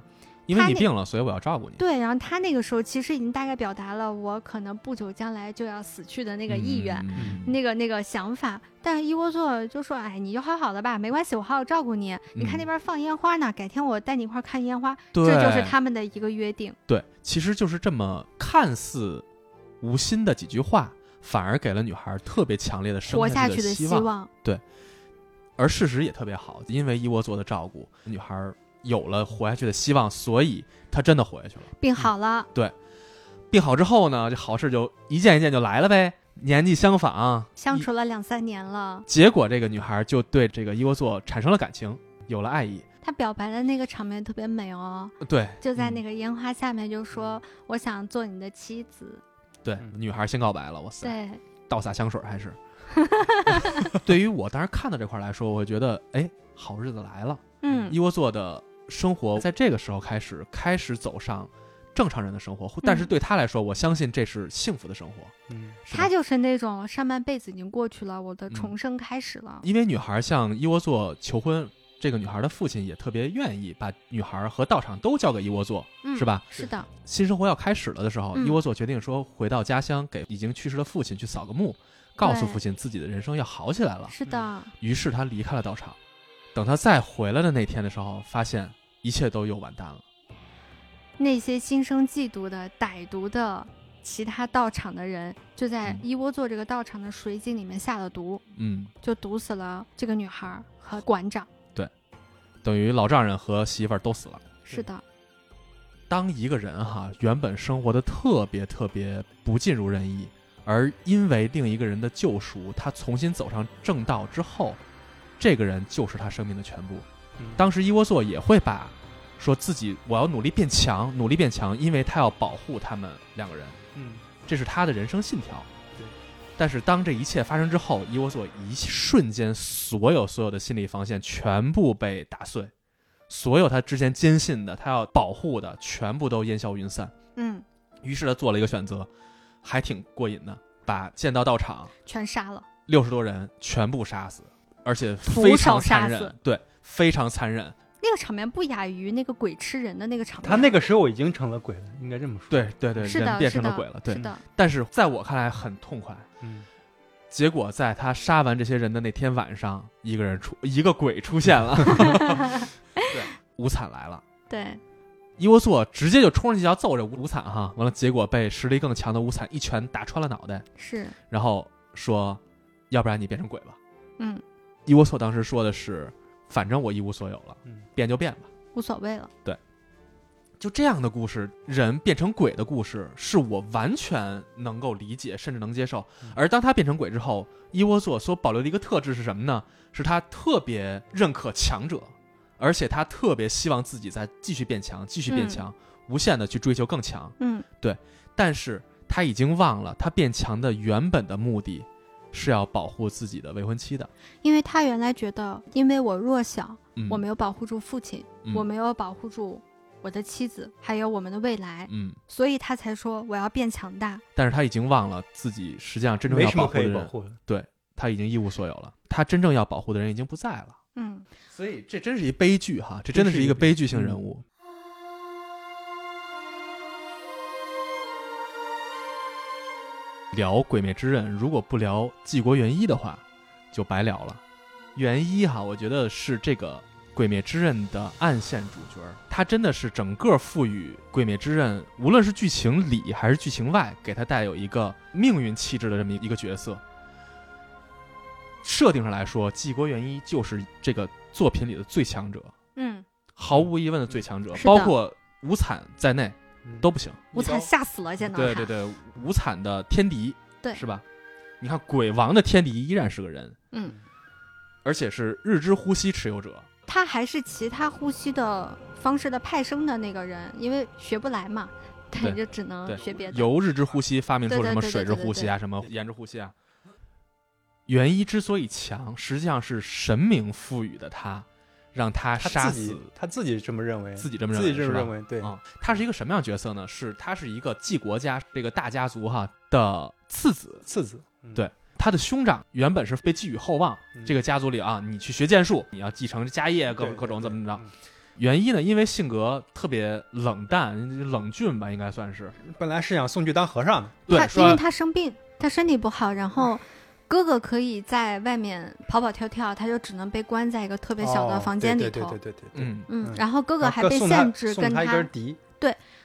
因为你病了，所以我要照顾你。对，然后他那个时候其实已经大概表达了我可能不久将来就要死去的那个意愿，嗯那个那个想法。但是伊沃座就说：“哎，你就好好的吧，没关系，我好好照顾你。你看那嗯边放烟花呢，改天我带你一块儿看烟花。”，这就是他们的一个约定。对，其实就是这么看似无心的几句话，反而给了女孩特别强烈的生活下去的希望。对，而事实也特别好，因为一窝座的照顾，女孩有了活下去的希望，所以他真的活下去了。病好了，对病好之后呢，这好事就一件一件就来了呗。年纪相仿，相处了两三年了。结果这个女孩就对这个伊沃座产生了感情，有了爱意。他表白的那个场面特别美哦，对就在那嗯个烟花下面就说：“我想做你的妻子。对，嗯女孩先告白了，哇”塞，对，倒洒香水还是。对于我当时看到这块来说，我觉得，哎，好日子来了。嗯伊窝座的生活在这个时候开始开始走上正常人的生活，但是对他来说，我相信这是幸福的生活。嗯他就是那种上半辈子已经过去了，我的嗯重生开始了。因为女孩向一窝座求婚，这个女孩的父亲也特别愿意把女孩和道场都交给一窝座，嗯，是吧？是的，新生活要开始了的时候，嗯伊沃座决定说回到家乡，给已经去世的父亲去扫个墓，告诉父亲自己的人生要好起来了。是的，于是他离开了道场。等他再回来的那天的时候，发现一切都又完蛋了。那些心生嫉妒的歹毒的其他道场的人，就在嗯伊沃座这个道场的水井里面下了毒，嗯，就毒死了这个女孩和馆长。对等于老丈人和媳妇儿都死了。是的，当一个人哈原本生活的特别特别不尽如人意，而因为另一个人的救赎，他重新走上正道之后，这个人就是他生命的全部。嗯当时伊沃索也会把说自己我要努力变强，努力变强，因为他要保护他们两个人，嗯这是他的人生信条。对。但是当这一切发生之后，伊沃索一瞬间，所有所有的心理防线全部被打碎，所有他之前坚信的、他要保护的，全部都烟消云散。嗯，于是他做了一个选择，还挺过瘾的，把剑道道场全杀了。六十多人全部杀死，而且非常残忍，对，非常残忍。那个场面不亚于那个鬼吃人的那个场面。他那个时候已经成了鬼了，应该这么说。对对对，是的，人变成了鬼了，对是。的，但是在我看来很痛快。嗯，结果在他杀完这些人的那天晚上，一个人出，一个鬼出现了。对，无惨来了。对，伊沃索直接就冲上去要揍这无惨哈，完了结果被实力更强的无惨一拳打穿了脑袋，是，然后说：“要不然你变成鬼吧。嗯，”伊沃索当时说的是：“反正我一无所有了，嗯变就变吧。无所谓了。”对就这样的故事，人变成鬼的故事，是我完全能够理解，甚至能接受嗯。而当他变成鬼之后，伊沃索所保留的一个特质是什么呢？是他特别认可强者，而且他特别希望自己再继续变强，继续变强，无限的去追求更强。嗯，对但是他已经忘了，他变强的原本的目的是要保护自己的未婚妻的。因为他原来觉得，因为我弱小，嗯，我没有保护住父亲，嗯我没有保护住我的妻子，还有我们的未来，嗯，所以他才说我要变强大。但是他已经忘了自己实际上真正要保护的人，以保护的。他已经一无所有了。他真正要保护的人已经不在了。嗯，所以这真是一悲剧哈，这真的是一个悲剧性人物。聊《鬼灭之刃》，如果不聊纪国元一的话，就白聊了。元一哈，我觉得是这个《鬼灭之刃》的暗线主角，他真的是整个赋予《鬼灭之刃》，无论是剧情里还是剧情外，给他带有一个命运气质的这么一个角色。设定上来说，纪国元一就是这个作品里的最强者，嗯，毫无疑问的最强者，包括无惨在内嗯都不行。无惨吓死了，见到。对对对，无惨的天敌，对是吧？你看鬼王的天敌依然是个人，嗯，而且是日之呼吸持有者。他还是其他呼吸的方式的派生的那个人，因为学不来嘛，对对，就只能学别的。由日之呼吸发明出什么水之呼吸啊，什么炎之呼吸啊。元一之所以强，实际上是神明赋予的他，让他他杀自己死他自己这么认为，自己这么认为，自己这么认为，对，啊、他是一个什么样角色呢？是他是一个纪国家这个大家族哈的次子，次子，嗯对他的兄长原本是被寄予厚望，嗯这个家族里啊，你去学剑术，你要继承家业，各种各种怎么着。嗯元一呢，因为性格特别冷淡、冷峻吧，应该算是本来是想送去当和尚的，对他因为他生病，他身体不好，然后哥哥可以在外面跑跑跳跳，他就只能被关在一个特别小的哦房间里头。对对对对对对，嗯，嗯嗯，然后哥哥还被限制跟送他一根笛，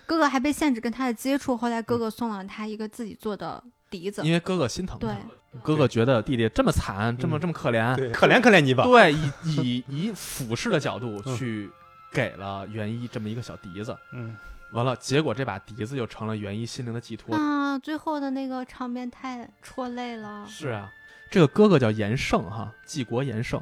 哥哥还被限制跟他的接触，后来嗯哥哥送了他一个自己做的笛子。因为哥哥心疼他对，哥哥觉得弟弟这么惨，这么嗯。这么可怜，可怜可怜你吧，对，以 以以俯视的角度嗯。去给了元一这么一个小笛子，嗯，完了，结果这把笛子就成了元一心灵的寄托。啊，最后的那个场面太戳泪了。是啊，这个哥哥叫严胜哈，继国严胜。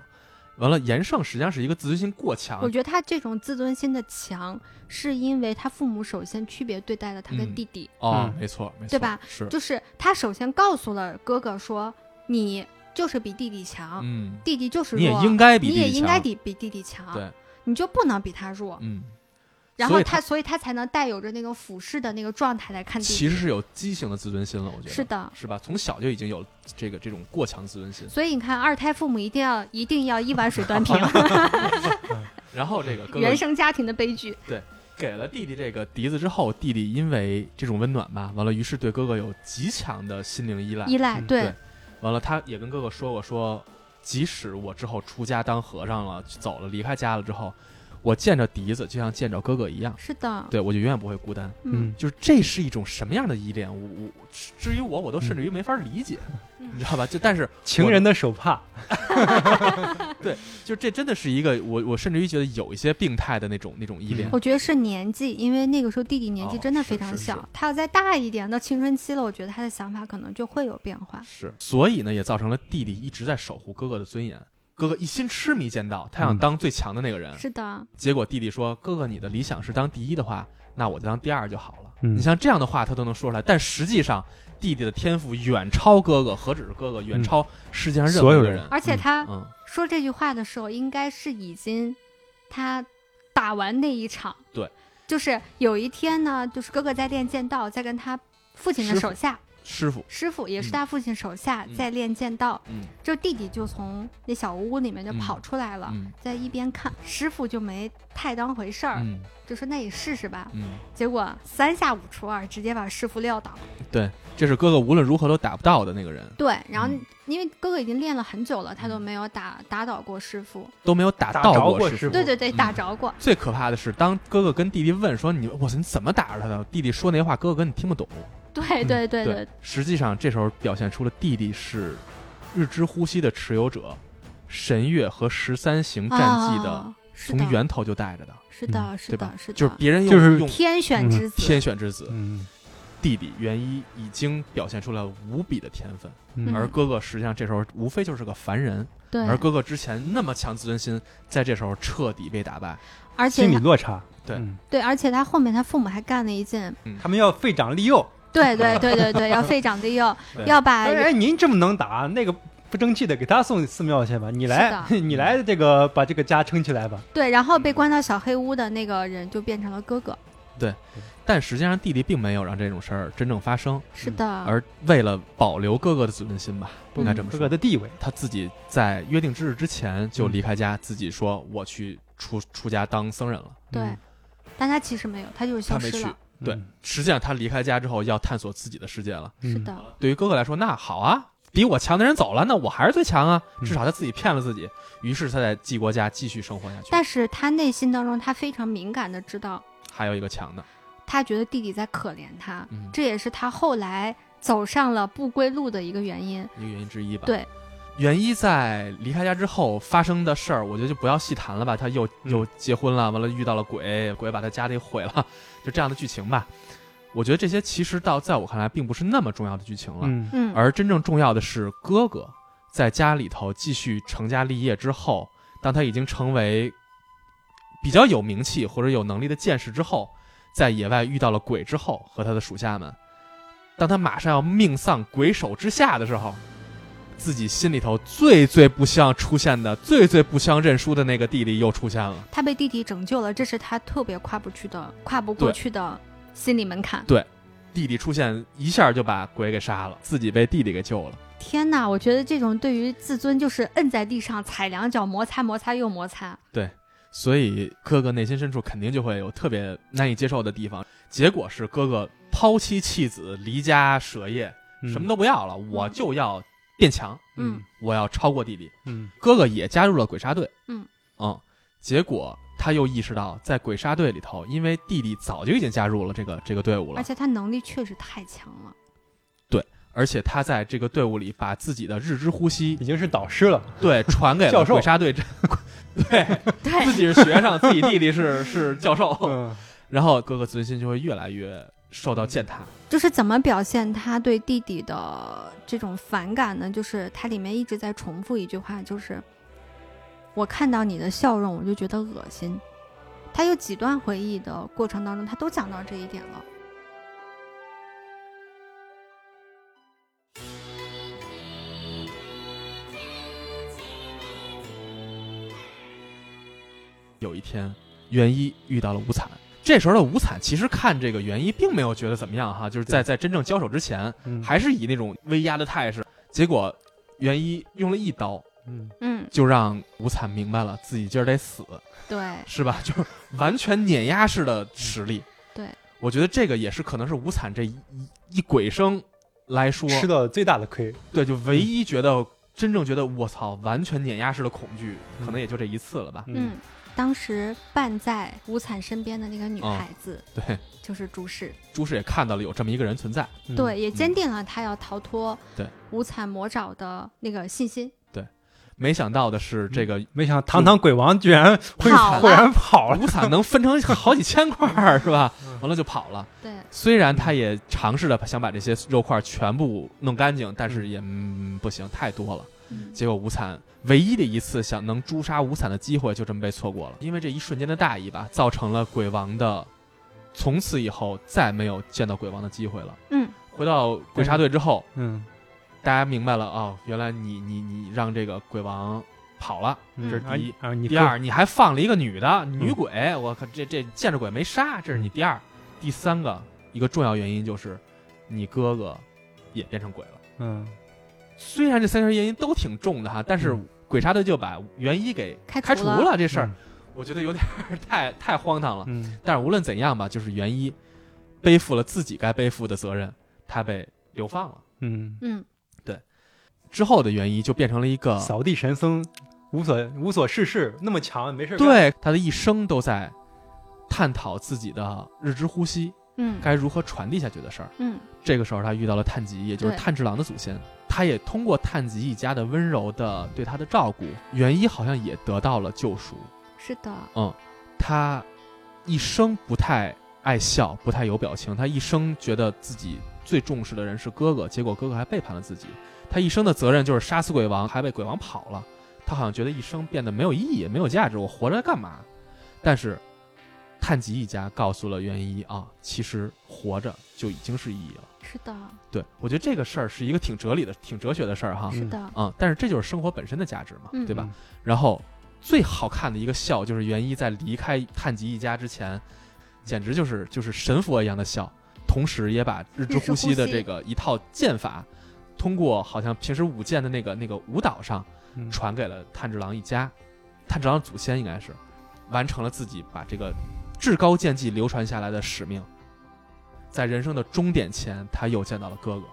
完了，严胜实际上是一个自尊心过强我，觉得他这种自尊心的强，是因为他父母首先区别对待了他跟嗯弟弟，哦，嗯没错，没错，对吧？是，就是他首先告诉了哥哥说，你就是比弟弟强，嗯，弟弟就是弱，你也应该比你也弟弟强应该比比弟弟强，对，你就不能比他弱。嗯，然后他他，所以他才能带有着那个俯视的那个状态来看弟弟。其实是有畸形的自尊心了，我觉得是的，是吧？从小就已经有这个这种过强自尊心。所以你看，二胎父母一定要一定要一碗水端平，然后这个哥哥原生家庭的悲剧。对给了弟弟这个笛子之后，弟弟因为这种温暖吧，完了，于是对哥哥有极强的心灵依赖。依赖，嗯对对完了，他也跟哥哥说过，说即使我之后出家当和尚了，走了，离开家了之后，我见着笛子就像见着哥哥一样，是的，对我就永远不会孤单。嗯，就是这是一种什么样的依恋？我我至于我，我都甚至于没法理解，嗯你知道吧？就但是 情人的手帕，对就这真的是一个我我甚至于觉得有一些病态的那种那种依恋。我觉得是年纪，因为那个时候弟弟年纪哦真的非常小，他要再大一点到青春期了，我觉得他的想法可能就会有变化。是，所以呢，也造成了弟弟一直在守护哥哥的尊严。哥哥一心痴迷剑道，他想嗯当最强的那个人。是的，结果弟弟说：“哥哥，你的理想是当第一的话，那我就当第二就好了。嗯你像这样的话，他都能说出来。但实际上，弟弟的天赋远超哥哥，何止是哥哥，远超世界上任何所有人一个人。而且他嗯，说这句话的时候，应该是已经他打完那一场。对，就是有一天呢，就是哥哥在练剑道，在跟他父亲的手下师傅，师傅，也是嗯他父亲手下嗯在练剑道，嗯就弟弟就从那小屋里面就嗯跑出来了。嗯在一边看，师傅就没太当回事儿，嗯就说那你试试吧。嗯，结果三下五除二，直接把师傅撂倒。对，这是哥哥无论如何都打不到的那个人，对，然后嗯因为哥哥已经练了很久了，他都没有打打倒过师傅。都没有打打到过师傅对对对，嗯打着过。最可怕的是，当哥哥跟弟弟问说：“你，我操，你怎么打着他的？”弟弟说那话，哥哥根本听不懂。对对对对，实际上这时候表现出了弟弟是日之呼吸的持有者，神月和十三行战绩的，啊，从源头就带着的，是的，是，？的是的，就是别人用就是用天选之子。天选之子，嗯。弟弟元一已经表现出了无比的天分，嗯。而哥哥实际上这时候无非就是个凡人，对，而哥哥之前那么强自尊心，在这时候彻底被打败。而且心理落差。对。嗯。对，而且他后面他父母还干了一件，他们要废长立幼。对对对对对，要废长立幼，要把哎，您这么能打，那个不争气的给他送寺庙去吧，你来，你来这个把这个家撑起来吧。对，然后被关到小黑屋的那个人就变成了哥哥。对但实际上，弟弟并没有让这种事儿真正发生，是的，而为了保留哥哥的自尊心吧，应该这么说哥哥，的地位，他自己在约定之日之前就离开家，自己说我去出出家当僧人了。对嗯，但他其实没有，他就是消他没去失了。，对嗯，实际上他离开家之后要探索自己的世界了。嗯是的，对于哥哥来说，那好啊，比我强的人走了，那我还是最强啊，嗯至少他自己骗了自己。于是他在纪国家继续生活下去。但是他内心当中，他非常敏感的知道，还有一个强的，他觉得弟弟在可怜他，嗯，这也是他后来走上了不归路的一个原因。一个原因之一吧。对，元一在离开家之后发生的事儿，我觉得就不要细谈了吧。他又嗯又结婚了，完了遇到了鬼，鬼把他家里毁了，就这样的剧情吧。我觉得这些其实到在我看来并不是那么重要的剧情了，嗯。嗯，而真正重要的是哥哥在家里头继续成家立业之后，当他已经成为比较有名气或者有能力的剑士之后，在野外遇到了鬼之后，和他的属下们，当他马上要命丧鬼手之下的时候，自己心里头最最不希望出现的、最最不希望认输的那个弟弟又出现了。他被弟弟拯救了，这是他特别跨不去的、跨不过去的心理门槛。对弟弟出现一下就把鬼给杀了，自己被弟弟给救了。天哪，我觉得这种对于自尊就是摁在地上踩两脚，摩擦摩擦又摩擦。对所以哥哥内心深处肯定就会有特别难以接受的地方。结果是哥哥抛妻弃子、离家舍业，嗯什么都不要了，我就要变强，嗯。我要超过弟弟。嗯。哥哥也加入了鬼杀队，嗯。嗯，结果他又意识到，在鬼杀队里头，因为弟弟早就已经加入了这个这个队伍了，而且他能力确实太强了。对而且他在这个队伍里把自己的日之呼吸已经是导师了。对传给了鬼杀队这，对对。自己是学生，自己弟弟是是教授，嗯。然后哥哥自尊心就会越来越受到践踏。就是怎么表现他对弟弟的这种反感呢？就是他里面一直在重复一句话，就是我看到你的笑容，我就觉得恶心。他有几段回忆的过程当中，他都讲到这一点了。有一天，元一遇到了无惨。这时候的无惨其实看这个元一并没有觉得怎么样哈，就是在在真正交手之前，嗯还是以那种威压的态势。结果元一用了一刀，嗯嗯，就让无惨明白了自己今儿得死，对，是吧？就是完全碾压式的实力。对，我觉得这个也是可能是无惨这一一一鬼生来说，吃的最大的亏。对，就唯一觉得真正觉得我操，完全碾压式的恐惧，嗯可能也就这一次了吧。嗯，当时伴在无惨身边的那个女哦孩子、对，就是朱氏，朱氏也看到了有这么一个人存在。嗯对，也坚定了他要逃脱对无惨魔爪的那个信心。对没想到的是，这个没想到堂堂鬼王居然会跑了 忽然跑了，无惨能分成好几千块儿，是吧嗯？完了就跑了。对，虽然他也尝试着想把这些肉块全部弄干净，但是也、嗯、不行，太多了。嗯结果无惨唯一的一次想能诛杀无惨的机会就这么被错过了，因为这一瞬间的大意吧，造成了鬼王的从此以后再没有见到鬼王的机会了。嗯，回到鬼杀队之后，嗯，大家明白了哦，原来你你你让这个鬼王跑了，嗯这是第一。啊，啊你第二，你还放了一个女的女鬼，我靠，这这见着鬼没杀，这是你第二。第三个一个重要原因就是，你哥哥也变成鬼了。嗯虽然这三条原因都挺重的哈，但是嗯鬼杀队就把元一给开除开除了了这事儿，我觉得有点太太荒唐了。嗯但是无论怎样吧，就是元一背负了自己该背负的责任，他被流放了。嗯，嗯，对之后的元一就变成了一个扫地神僧无所无所事事，那么强没事，对他的一生都在探讨自己的日之呼吸嗯该如何传递下去的事儿。嗯这个时候，他遇到了炭吉，也就是炭治郎的祖先。他也通过炭吉一家的温柔的对他的照顾，元一好像也得到了救赎。是的，嗯他一生不太爱笑，不太有表情。他一生觉得自己最重视的人是哥哥，结果哥哥还背叛了自己。他一生的责任就是杀死鬼王，还被鬼王跑了。他好像觉得一生变得没有意义，没有价值，我活着干嘛？但是炭吉一家告诉了元一啊，其实活着就已经是意义了。是的，对我觉得这个事儿是一个挺哲理的、挺哲学的事儿哈。是的，啊、但是这就是生活本身的价值嘛，嗯对吧？然后最好看的一个笑就是元一在离开炭吉一家之前，简直就是就是神佛一样的笑，同时也把日之呼吸的这个一套剑法，通过好像平时舞剑的那个那个舞蹈上嗯传给了炭治郎一家，炭治郎祖先应该是完成了自己把这个至高剑技流传下来的使命，在人生的终点前，他又见到了哥哥。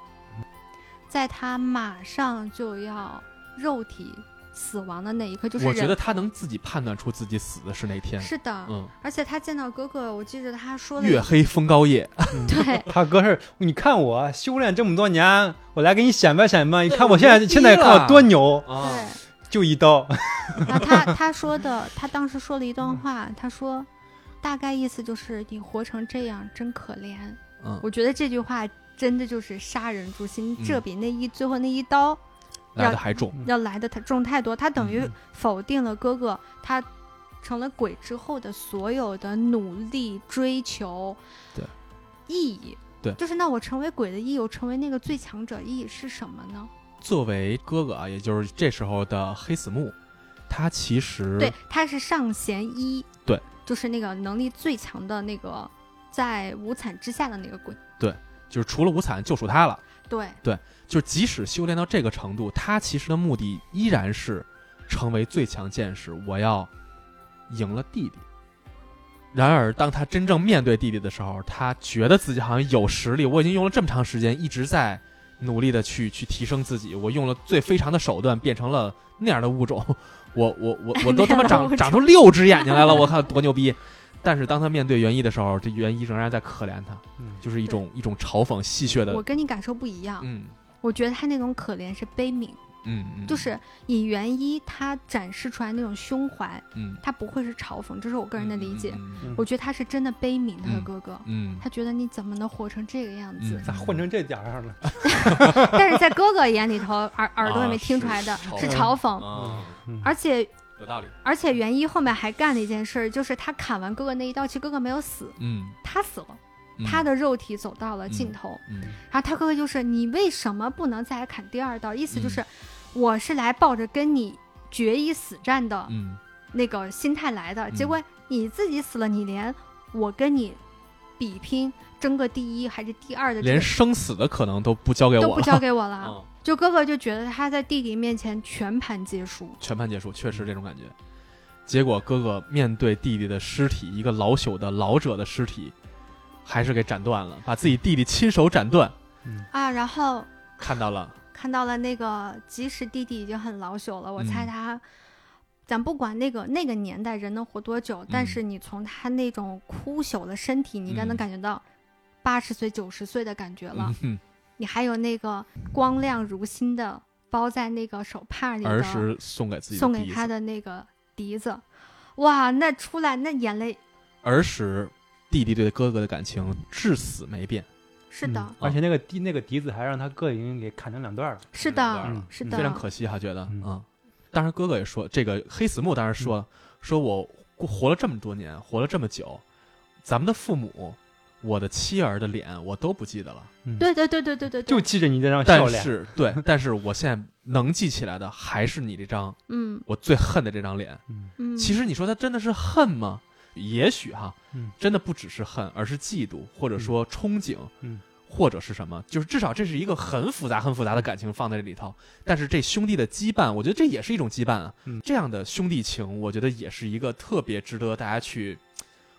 在他马上就要肉体死亡的那一刻，就是我觉得他能自己判断出自己死的是哪天。是的，嗯，而且他见到哥哥，我记得他说月黑风高夜，嗯。对，他哥是，你看我修炼这么多年，我来给你显摆显摆，你看我现在现在看我多牛，啊。对，就一刀，然后他他说的，他当时说了一段话，他说，大概意思就是你活成这样真可怜。嗯，我觉得这句话真的就是杀人诛心，嗯这比那一最后那一刀来的还重。要来的太重太多。他等于嗯否定了哥哥他成了鬼之后的所有的努力追求，对意义。对就是那我成为鬼的意义，我成为那个最强者意义是什么呢？作为哥哥啊，也就是这时候的黑死木，他其实对，他是上弦一，对，就是那个能力最强的那个，在无惨之下的那个鬼，对就是除了无惨就属他了。对，就是即使修炼到这个程度，他其实的目的依然是成为最强剑士，我要赢了弟弟。然而，当他真正面对弟弟的时候，他觉得自己好像有实力。我已经用了这么长时间，一直在努力的去去提升自己。我用了最非常的手段，变成了那样的物种。我我我我都他妈 长长出六只眼睛来了，我靠，多牛逼！但是当他面对袁一的时候，这袁一仍然在可怜他，嗯就是一种一种嘲讽、戏谑的我，跟你感受不一样，嗯我觉得他那种可怜是悲悯，嗯嗯，就是以元一他展示出来那种胸怀，嗯。他不会是嘲讽，这是我个人的理解。嗯嗯我觉得他是真的悲悯他的嗯哥哥，嗯他觉得你怎么能活成这个样子？嗯。咋混成这点儿了？但是在哥哥眼里头，耳耳朵也没啊听出来的，是是嘲讽。啊，嗯。而且有道理。而且元一后面还干了一件事儿，就是他砍完哥哥那一刀，其实哥哥没有死，嗯，他死了，嗯他的肉体走到了尽头。嗯然后他哥哥就是你为什么不能再来砍第二刀？意思嗯就是、我是来抱着跟你决一死战的嗯那个心态来的，嗯结果你自己死了，你连我跟你比拼争个第一还是第二的连生死的可能都不交给我了，都不交给我了。嗯就哥哥就觉得他在弟弟面前全盘皆输。全盘皆输，确实这种感觉。结果哥哥面对弟弟的尸体，一个老朽的老者的尸体，还是给斩断了，把自己弟弟亲手斩断。啊，然后看到了，看到了那个，即使弟弟已经很老朽了，我猜嗯。他，咱不管那个那个年代人能活多久，但嗯是你从他那种枯朽的身体，你应该能嗯。感觉到八十岁、九十岁的感觉了。嗯你还有那个光亮如新的包在那个手帕里的，儿时送给自己的送给他的那个笛子，哇，那出来那眼泪儿时弟弟对哥哥的感情至死没变，是的，嗯而且那个笛那个笛子还让他哥已经给砍成两段了。是的，是的，非常可惜哈，觉得嗯。嗯。当然，哥哥也说，这个黑死木当然说了，说我过活了这么多年，活了这么久，咱们的父母，我的妻儿的脸我都不记得了，嗯，对对对对对对，就记着你这张笑但脸。是对，但是我现在能记起来的还是你这张嗯。我最恨的这张脸。嗯。嗯，其实你说他真的是恨吗？也许哈，嗯。真的不只是恨，而是嫉妒，或者说憧憬，嗯。或者是什么，就是至少这是一个很复杂、很复杂的感情放在这里头。但是这兄弟的羁绊，我觉得这也是一种羁绊啊。嗯。这样的兄弟情，我觉得也是一个特别值得大家去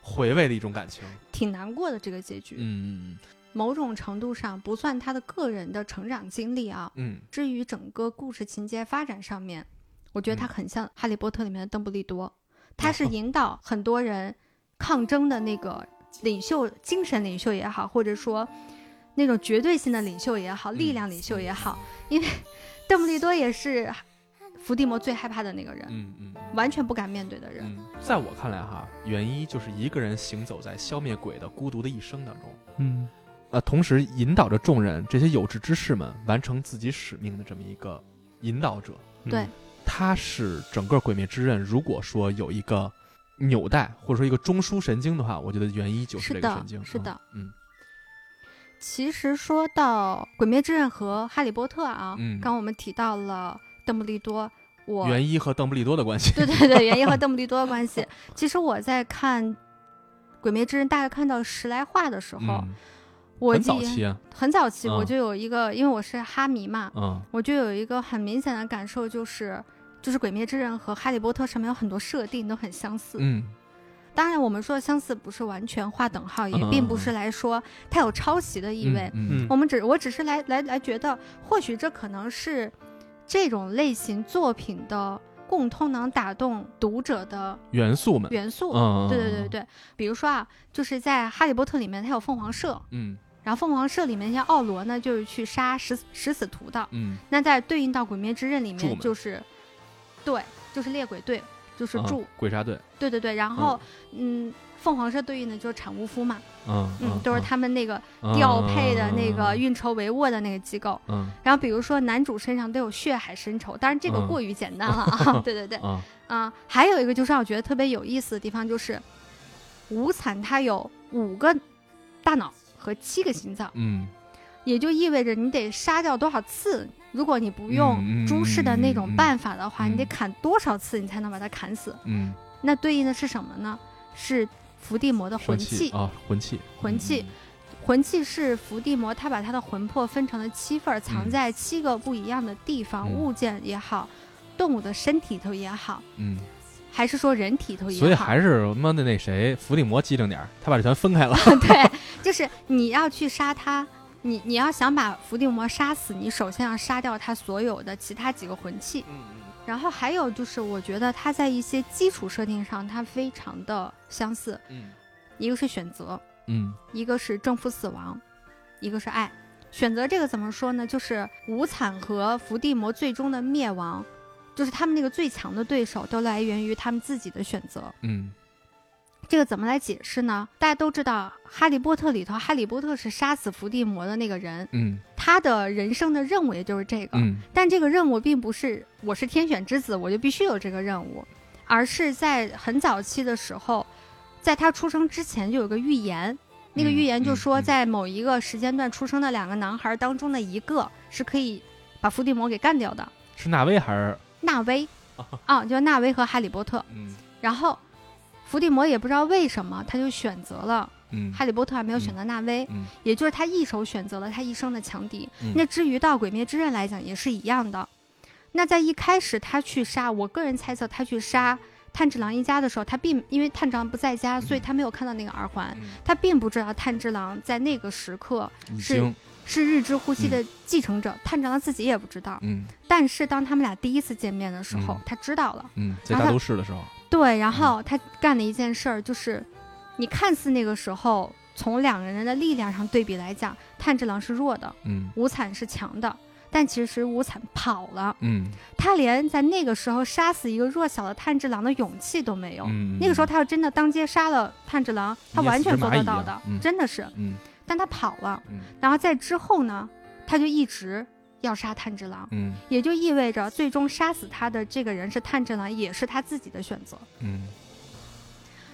回味的一种感情。挺难过的这个结局，嗯。某种程度上不算他的个人的成长经历啊。嗯。至于整个故事情节发展上面，我觉得他嗯。很像《哈利波特》里面的邓布利多，他是引导很多人抗争的那个领袖、精神领袖也好，或者说那种绝对性的领袖也好、力嗯量领袖也好，因为 邓布利多也是伏地魔最害怕的那个人，嗯嗯嗯完全不敢面对的人。嗯，在我看来哈，原一就是一个人行走在消灭鬼的孤独的一生当中。嗯呃，同时引导着众人这些有志之士们完成自己使命的这么一个引导者。对，他是整个《鬼灭之刃》，如果说有一个纽带或者说一个中枢神经的话，我觉得原一就是这个神经。是的嗯其实说到《鬼灭之刃》和《哈利波特》啊，嗯刚刚我们提到了邓布利多，我嗯，原一和邓布利多的关系。对对对，原一和邓布利多的关系。其实我在看《鬼灭之刃》，大概看到十来话的时候，我记早期啊。很早期，嗯我就有一个，因为我是哈迷嘛，嗯我就有一个很明显的感受，就是就是《鬼灭之刃》和《哈利波特》上面有很多设定都很相似。嗯当然，我们说的相似不是完全划等号，也嗯并不是来说它有抄袭的意味。嗯嗯我们只我只是来来来觉得，或许这可能是这种类型作品的共通能打动读者的元素们。元素。嗯，对对对对，比如说啊，就是在《哈利波特》里面，它有凤凰社，嗯然后凤凰社里面像奥罗呢，就是去杀食食死徒的。嗯那在对应到《鬼灭之刃》里面，就是对，就是猎鬼队，就是啊，鬼杀队。对对对。然后嗯，凤凰社对应的就是产屋夫嘛，嗯嗯，都是他们那个嗯调配的那个嗯运筹帷幄的那个机构。嗯然后比如说男主身上都有血海深仇，当然这个嗯过于简单了 啊。对对对，啊啊、还有一个就是让我觉得特别有意思的地方，就是无惨他有五个大脑和七个心脏，嗯也就意味着你得杀掉多少次。如果你不嗯用嗯朱氏的那种办法的话，嗯。你得砍多少次你才能把它砍死？嗯，那对应的是什么呢？是伏地魔的魂器。啊，魂器，魂器魂器是伏地魔，他把他的魂魄分成了七份儿，藏嗯。在七个不一样的地方，嗯。物件也好，动物的身体头也好，嗯，还是说人体头也好，所以还是他妈的那谁伏地魔机灵点儿，他把这全分开了。对，就是你要去杀他，你你要想把伏地魔杀死，你首先要杀掉他所有的其他几个魂器。嗯然后还有就是，我觉得他在一些基础设定上，它非常的相似。嗯一个是选择，嗯一个是征服死亡，一个是爱。选择这个怎么说呢？就是无惨和伏地魔最终的灭亡，就是他们那个最强的对手都来源于他们自己的选择。嗯这个怎么来解释呢？大家都知道，《哈利波特》里头，哈利波特是杀死伏地魔的那个人，嗯他的人生的任务也就是这个。嗯但这个任务并不是我是天选之子，我就必须有这个任务，而是在很早期的时候，在他出生之前就有个预言，那个嗯预言就说，在某一个时间段出生的两个男孩当中的一个是可以把伏地魔给干掉的，是纳威还是纳威，啊，就纳威和哈利波特。嗯然后伏地魔也不知道为什么，他就选择了嗯哈利波特，还没有选择纳威，嗯也就是他一手选择了他一生的强敌。嗯那至于到《鬼灭之刃》来讲，也是一样的。那在一开始他去杀，我个人猜测他去杀炭治郎一家的时候，他并因为炭治郎不在家，所以他没有看到那个耳环，嗯他并不知道炭治郎在那个时刻是是日之呼吸的继承者，炭治郎自己也不知道。嗯但是当他们俩第一次见面的时候，嗯他知道了。嗯在大都市的时候，对，然后他干了一件事儿，就是你看似那个时候从两个人的力量上对比来讲，炭治郎是弱的，嗯无惨是强的。但其实无惨跑了，嗯他连在那个时候杀死一个弱小的炭治郎的勇气都没有。嗯，那个时候他要真的当街杀了炭治郎，他完全做得到的，嗯真的是。嗯但他跑了，嗯然后在之后呢，他就一直要杀炭治郎，嗯也就意味着最终杀死他的这个人是炭治郎，也是他自己的选择。嗯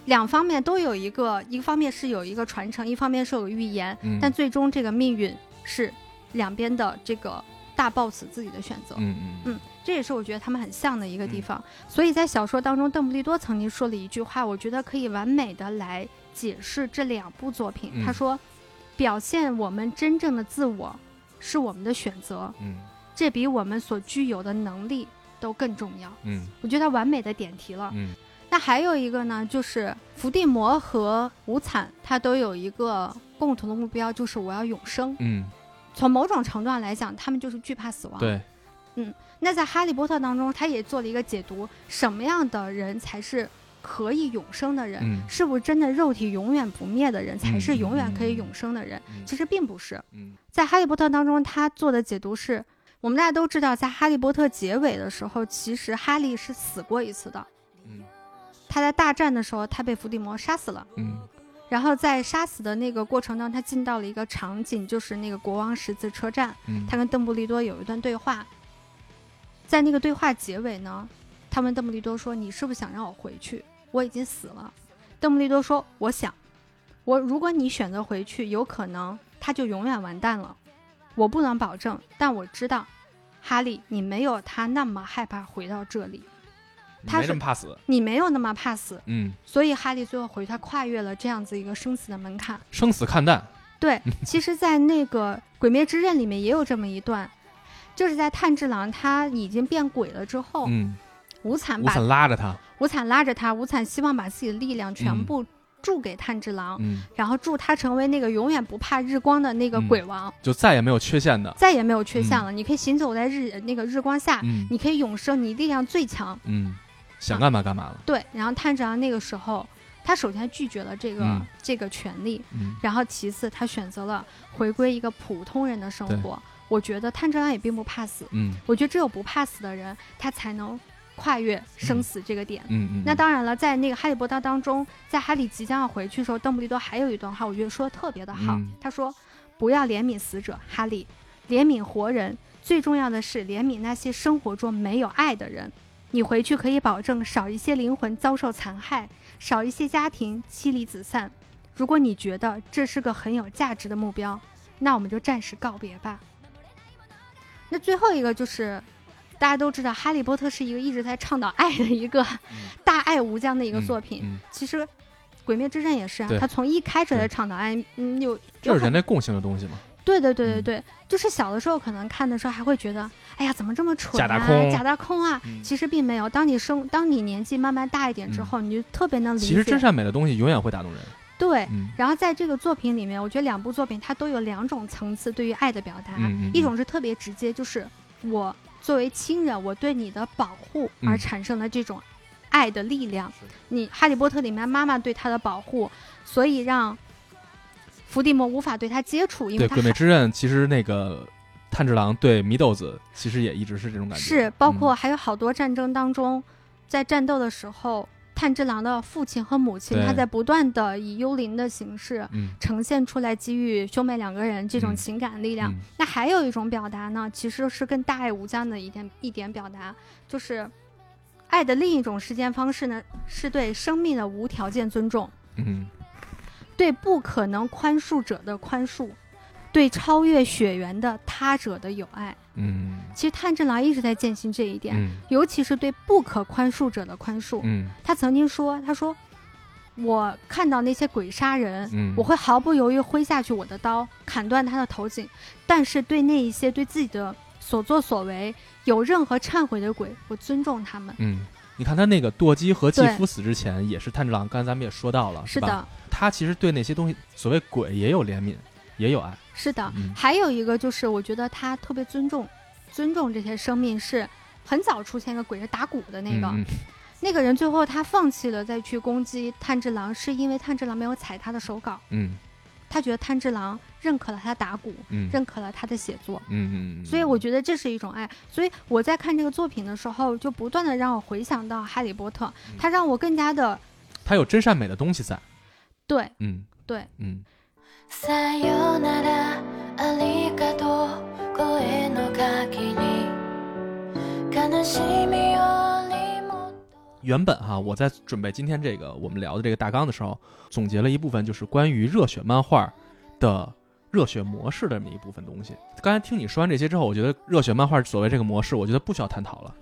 两方面都有一个，一个方面是有一个传承，一方面是有预言，嗯，但最终这个命运是两边的这个大 boss 自己的选择。嗯嗯嗯这也是我觉得他们很像的一个地方。所以在小说当中，邓布利多曾经说了一句话，我觉得可以完美的来解释这两部作品。嗯他说：“表现我们真正的自我是我们的选择，嗯这比我们所具有的能力都更重要。嗯”我觉得他完美的点题了。嗯那还有一个呢，就是伏地魔和无惨，他都有一个共同的目标，就是我要永生。嗯，从某种程度上来讲，他们就是惧怕死亡。对，那在《哈利波特》当中，他也做了一个解读：什么样的人才是可以永生的人？嗯是不是真的肉体永远不灭的人才是嗯永远可以嗯永生的人？嗯其实并不是。嗯在《哈利波特》当中，他做的解读是：我们大家都知道，在《哈利波特》结尾的时候，其实哈利是死过一次的。嗯他在大战的时候，他被伏地魔杀死了。嗯然后在杀死的那个过程当中，他进到了一个场景，就是那个国王十字车站。嗯，他跟邓布利多有一段对话，在那个对话结尾呢，他问邓布利多说：“你是不是想让我回去？我已经死了。”邓布利多说：“我想，我如果你选择回去，有可能他就永远完蛋了。我不能保证，但我知道，哈利，你没有他那么害怕回到这里，他没么怕死。你没有那么怕死，嗯，所以哈利最后回去，他跨越了这样子一个生死的门槛。”生死看淡。对，其实，在那个《鬼灭之刃》里面也有这么一段，就是在炭治郎他已经变鬼了之后，嗯，无惨把无惨拉着他。无惨拉着他，无惨希望把自己的力量全嗯部注给炭治郎，嗯，然后助他成为那个永远不怕日光的那个嗯鬼王，就再也没有缺陷的。再也没有缺陷了。你可以行走在日那个日光下，嗯你可以永生，你力量最强。嗯，想干嘛干嘛了。对，然后炭治郎那个时候，他首先拒绝了这个、嗯这个权利，嗯然后其次他选择了回归一个普通人的生活。我觉得炭治郎也并不怕死，嗯我觉得只有不怕死的人，他才能跨越生死这个点。嗯嗯。那当然了，在那个哈利波特当中，在哈利即将要回去的时候，邓布利多还有一段话，我觉得说的特别的好。嗯他说：“不要怜悯死者，哈利，怜悯活人。最重要的是怜悯那些生活中没有爱的人。你回去可以保证少一些灵魂遭受残害，少一些家庭妻离子散。如果你觉得这是个很有价值的目标，那我们就暂时告别吧。”那最后一个就是，大家都知道，《哈利波特》是一个一直在倡导爱的一个大爱无疆的一个作品。嗯，其实，《鬼灭之刃》也是啊它，从一开始在倡导爱，嗯，有这是人类共性的东西嘛。对对对对嗯对，就是小的时候可能看的时候还会觉得，哎呀，怎么这么蠢啊，假大空假大空啊！嗯其实并没有，当你生，当你年纪慢慢大一点之后，你就特别能理解。其实真善美的东西永远会打动人。对。嗯然后在这个作品里面，我觉得两部作品它都有两种层次对于爱的表达，一种是特别直接，就是我作为亲人，我对你的保护嗯而产生的这种爱的力量。是你《哈利波特》里面妈妈对他的保护，所以让伏地魔无法对他接触，因对，为他鬼灭之刃其实那个炭治郎对祢豆子其实也一直是这种感觉。是包括嗯还有好多战争当中，在战斗的时候，炭治郎的父亲和母亲，他在不断的以幽灵的形式嗯。呈现出来，给予兄妹两个人这种嗯。情感力量。嗯。那还有一种表达呢，其实是更大爱无疆的一点一点表达，就是爱的另一种实践方式呢，是对生命的无条件尊重，嗯。对不可能宽恕者的宽恕，对超越血缘的他者的友爱。嗯其实炭治郎一直在践行这一点。嗯尤其是对不可宽恕者的宽恕。嗯他曾经说：“他说，我看到那些鬼杀人，嗯，我会毫不犹豫挥下去我的刀，砍断他的头颈。但是对那一些对自己的所作所为有任何忏悔的鬼，我尊重他们。嗯。你看他那个舵姬和继对夫死之前也是炭治郎，刚才咱们也说到了，吧？是的，他其实对那些东西，所谓鬼也有怜悯，也有爱。是的。嗯还有一个就是，我觉得他特别尊重，尊重这些生命是。”很早出现一个鬼是打鼓的那个，嗯那个人最后他放弃了再去攻击炭治郎，是因为炭治郎没有踩他的手稿。嗯他觉得炭治郎认可了他打鼓，嗯认可了他的写作。嗯嗯嗯，所以我觉得这是一种爱，所以我在看这个作品的时候，就不断的让我回想到《哈利波特》，嗯它让我更加的他有真善美的东西在，对嗯对，嗯。原本哈，我在准备今天这个我们聊的这个大纲的时候，总结了一部分就是关于热血漫画的热血模式的这么一部分东西。刚才听你说完这些之后，我觉得热血漫画所谓这个模式，我觉得不需要探讨了，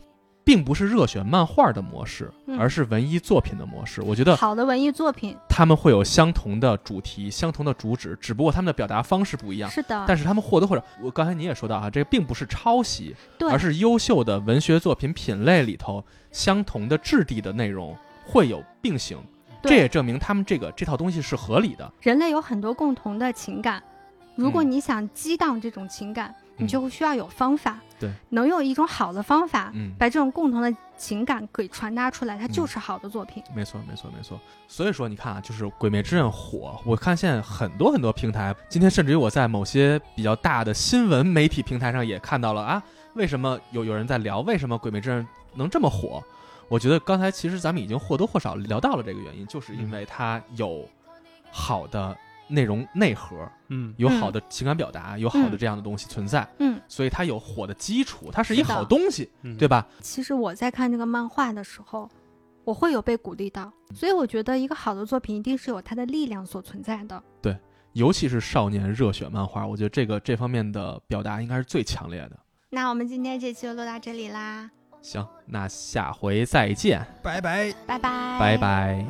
并不是热血漫画的模式，嗯而是文艺作品的模式。我觉得好的文艺作品他们会有相同的主题、相同的主旨，只不过他们的表达方式不一样。是的，但是他们或多或少，我刚才你也说到哈，这个并不是抄袭，对而是优秀的文学作品品类里头相同的质地的内容会有并行，对这也证明他们这个这套东西是合理的。人类有很多共同的情感，如果嗯你想激荡这种情感，你嗯就会需要有方法，对，能用一种好的方法，嗯，把这种共同的情感给传达出来，它就是好的作品。没错，没错，没错。所以说，你看啊，就是《鬼灭之刃》火，我看现在很多很多平台，今天甚至于我在某些比较大的新闻媒体平台上也看到了啊，为什么有有人在聊为什么《鬼灭之刃》能这么火？我觉得刚才其实咱们已经或多或少聊到了这个原因，就是因为它有好的内容内核，嗯，有好的情感表达，有好的嗯这样的东西存在，嗯，所以它有火的基础，它是一好东西，嗯。对吧？其实我在看这个漫画的时候，我会有被鼓励到，所以我觉得一个好的作品一定是有它的力量所存在的。对尤其是少年热血漫画，我觉得这个这方面的表达应该是最强烈的。那我们今天这期就录到这里啦，行，那下回再见，拜拜。拜拜。拜拜。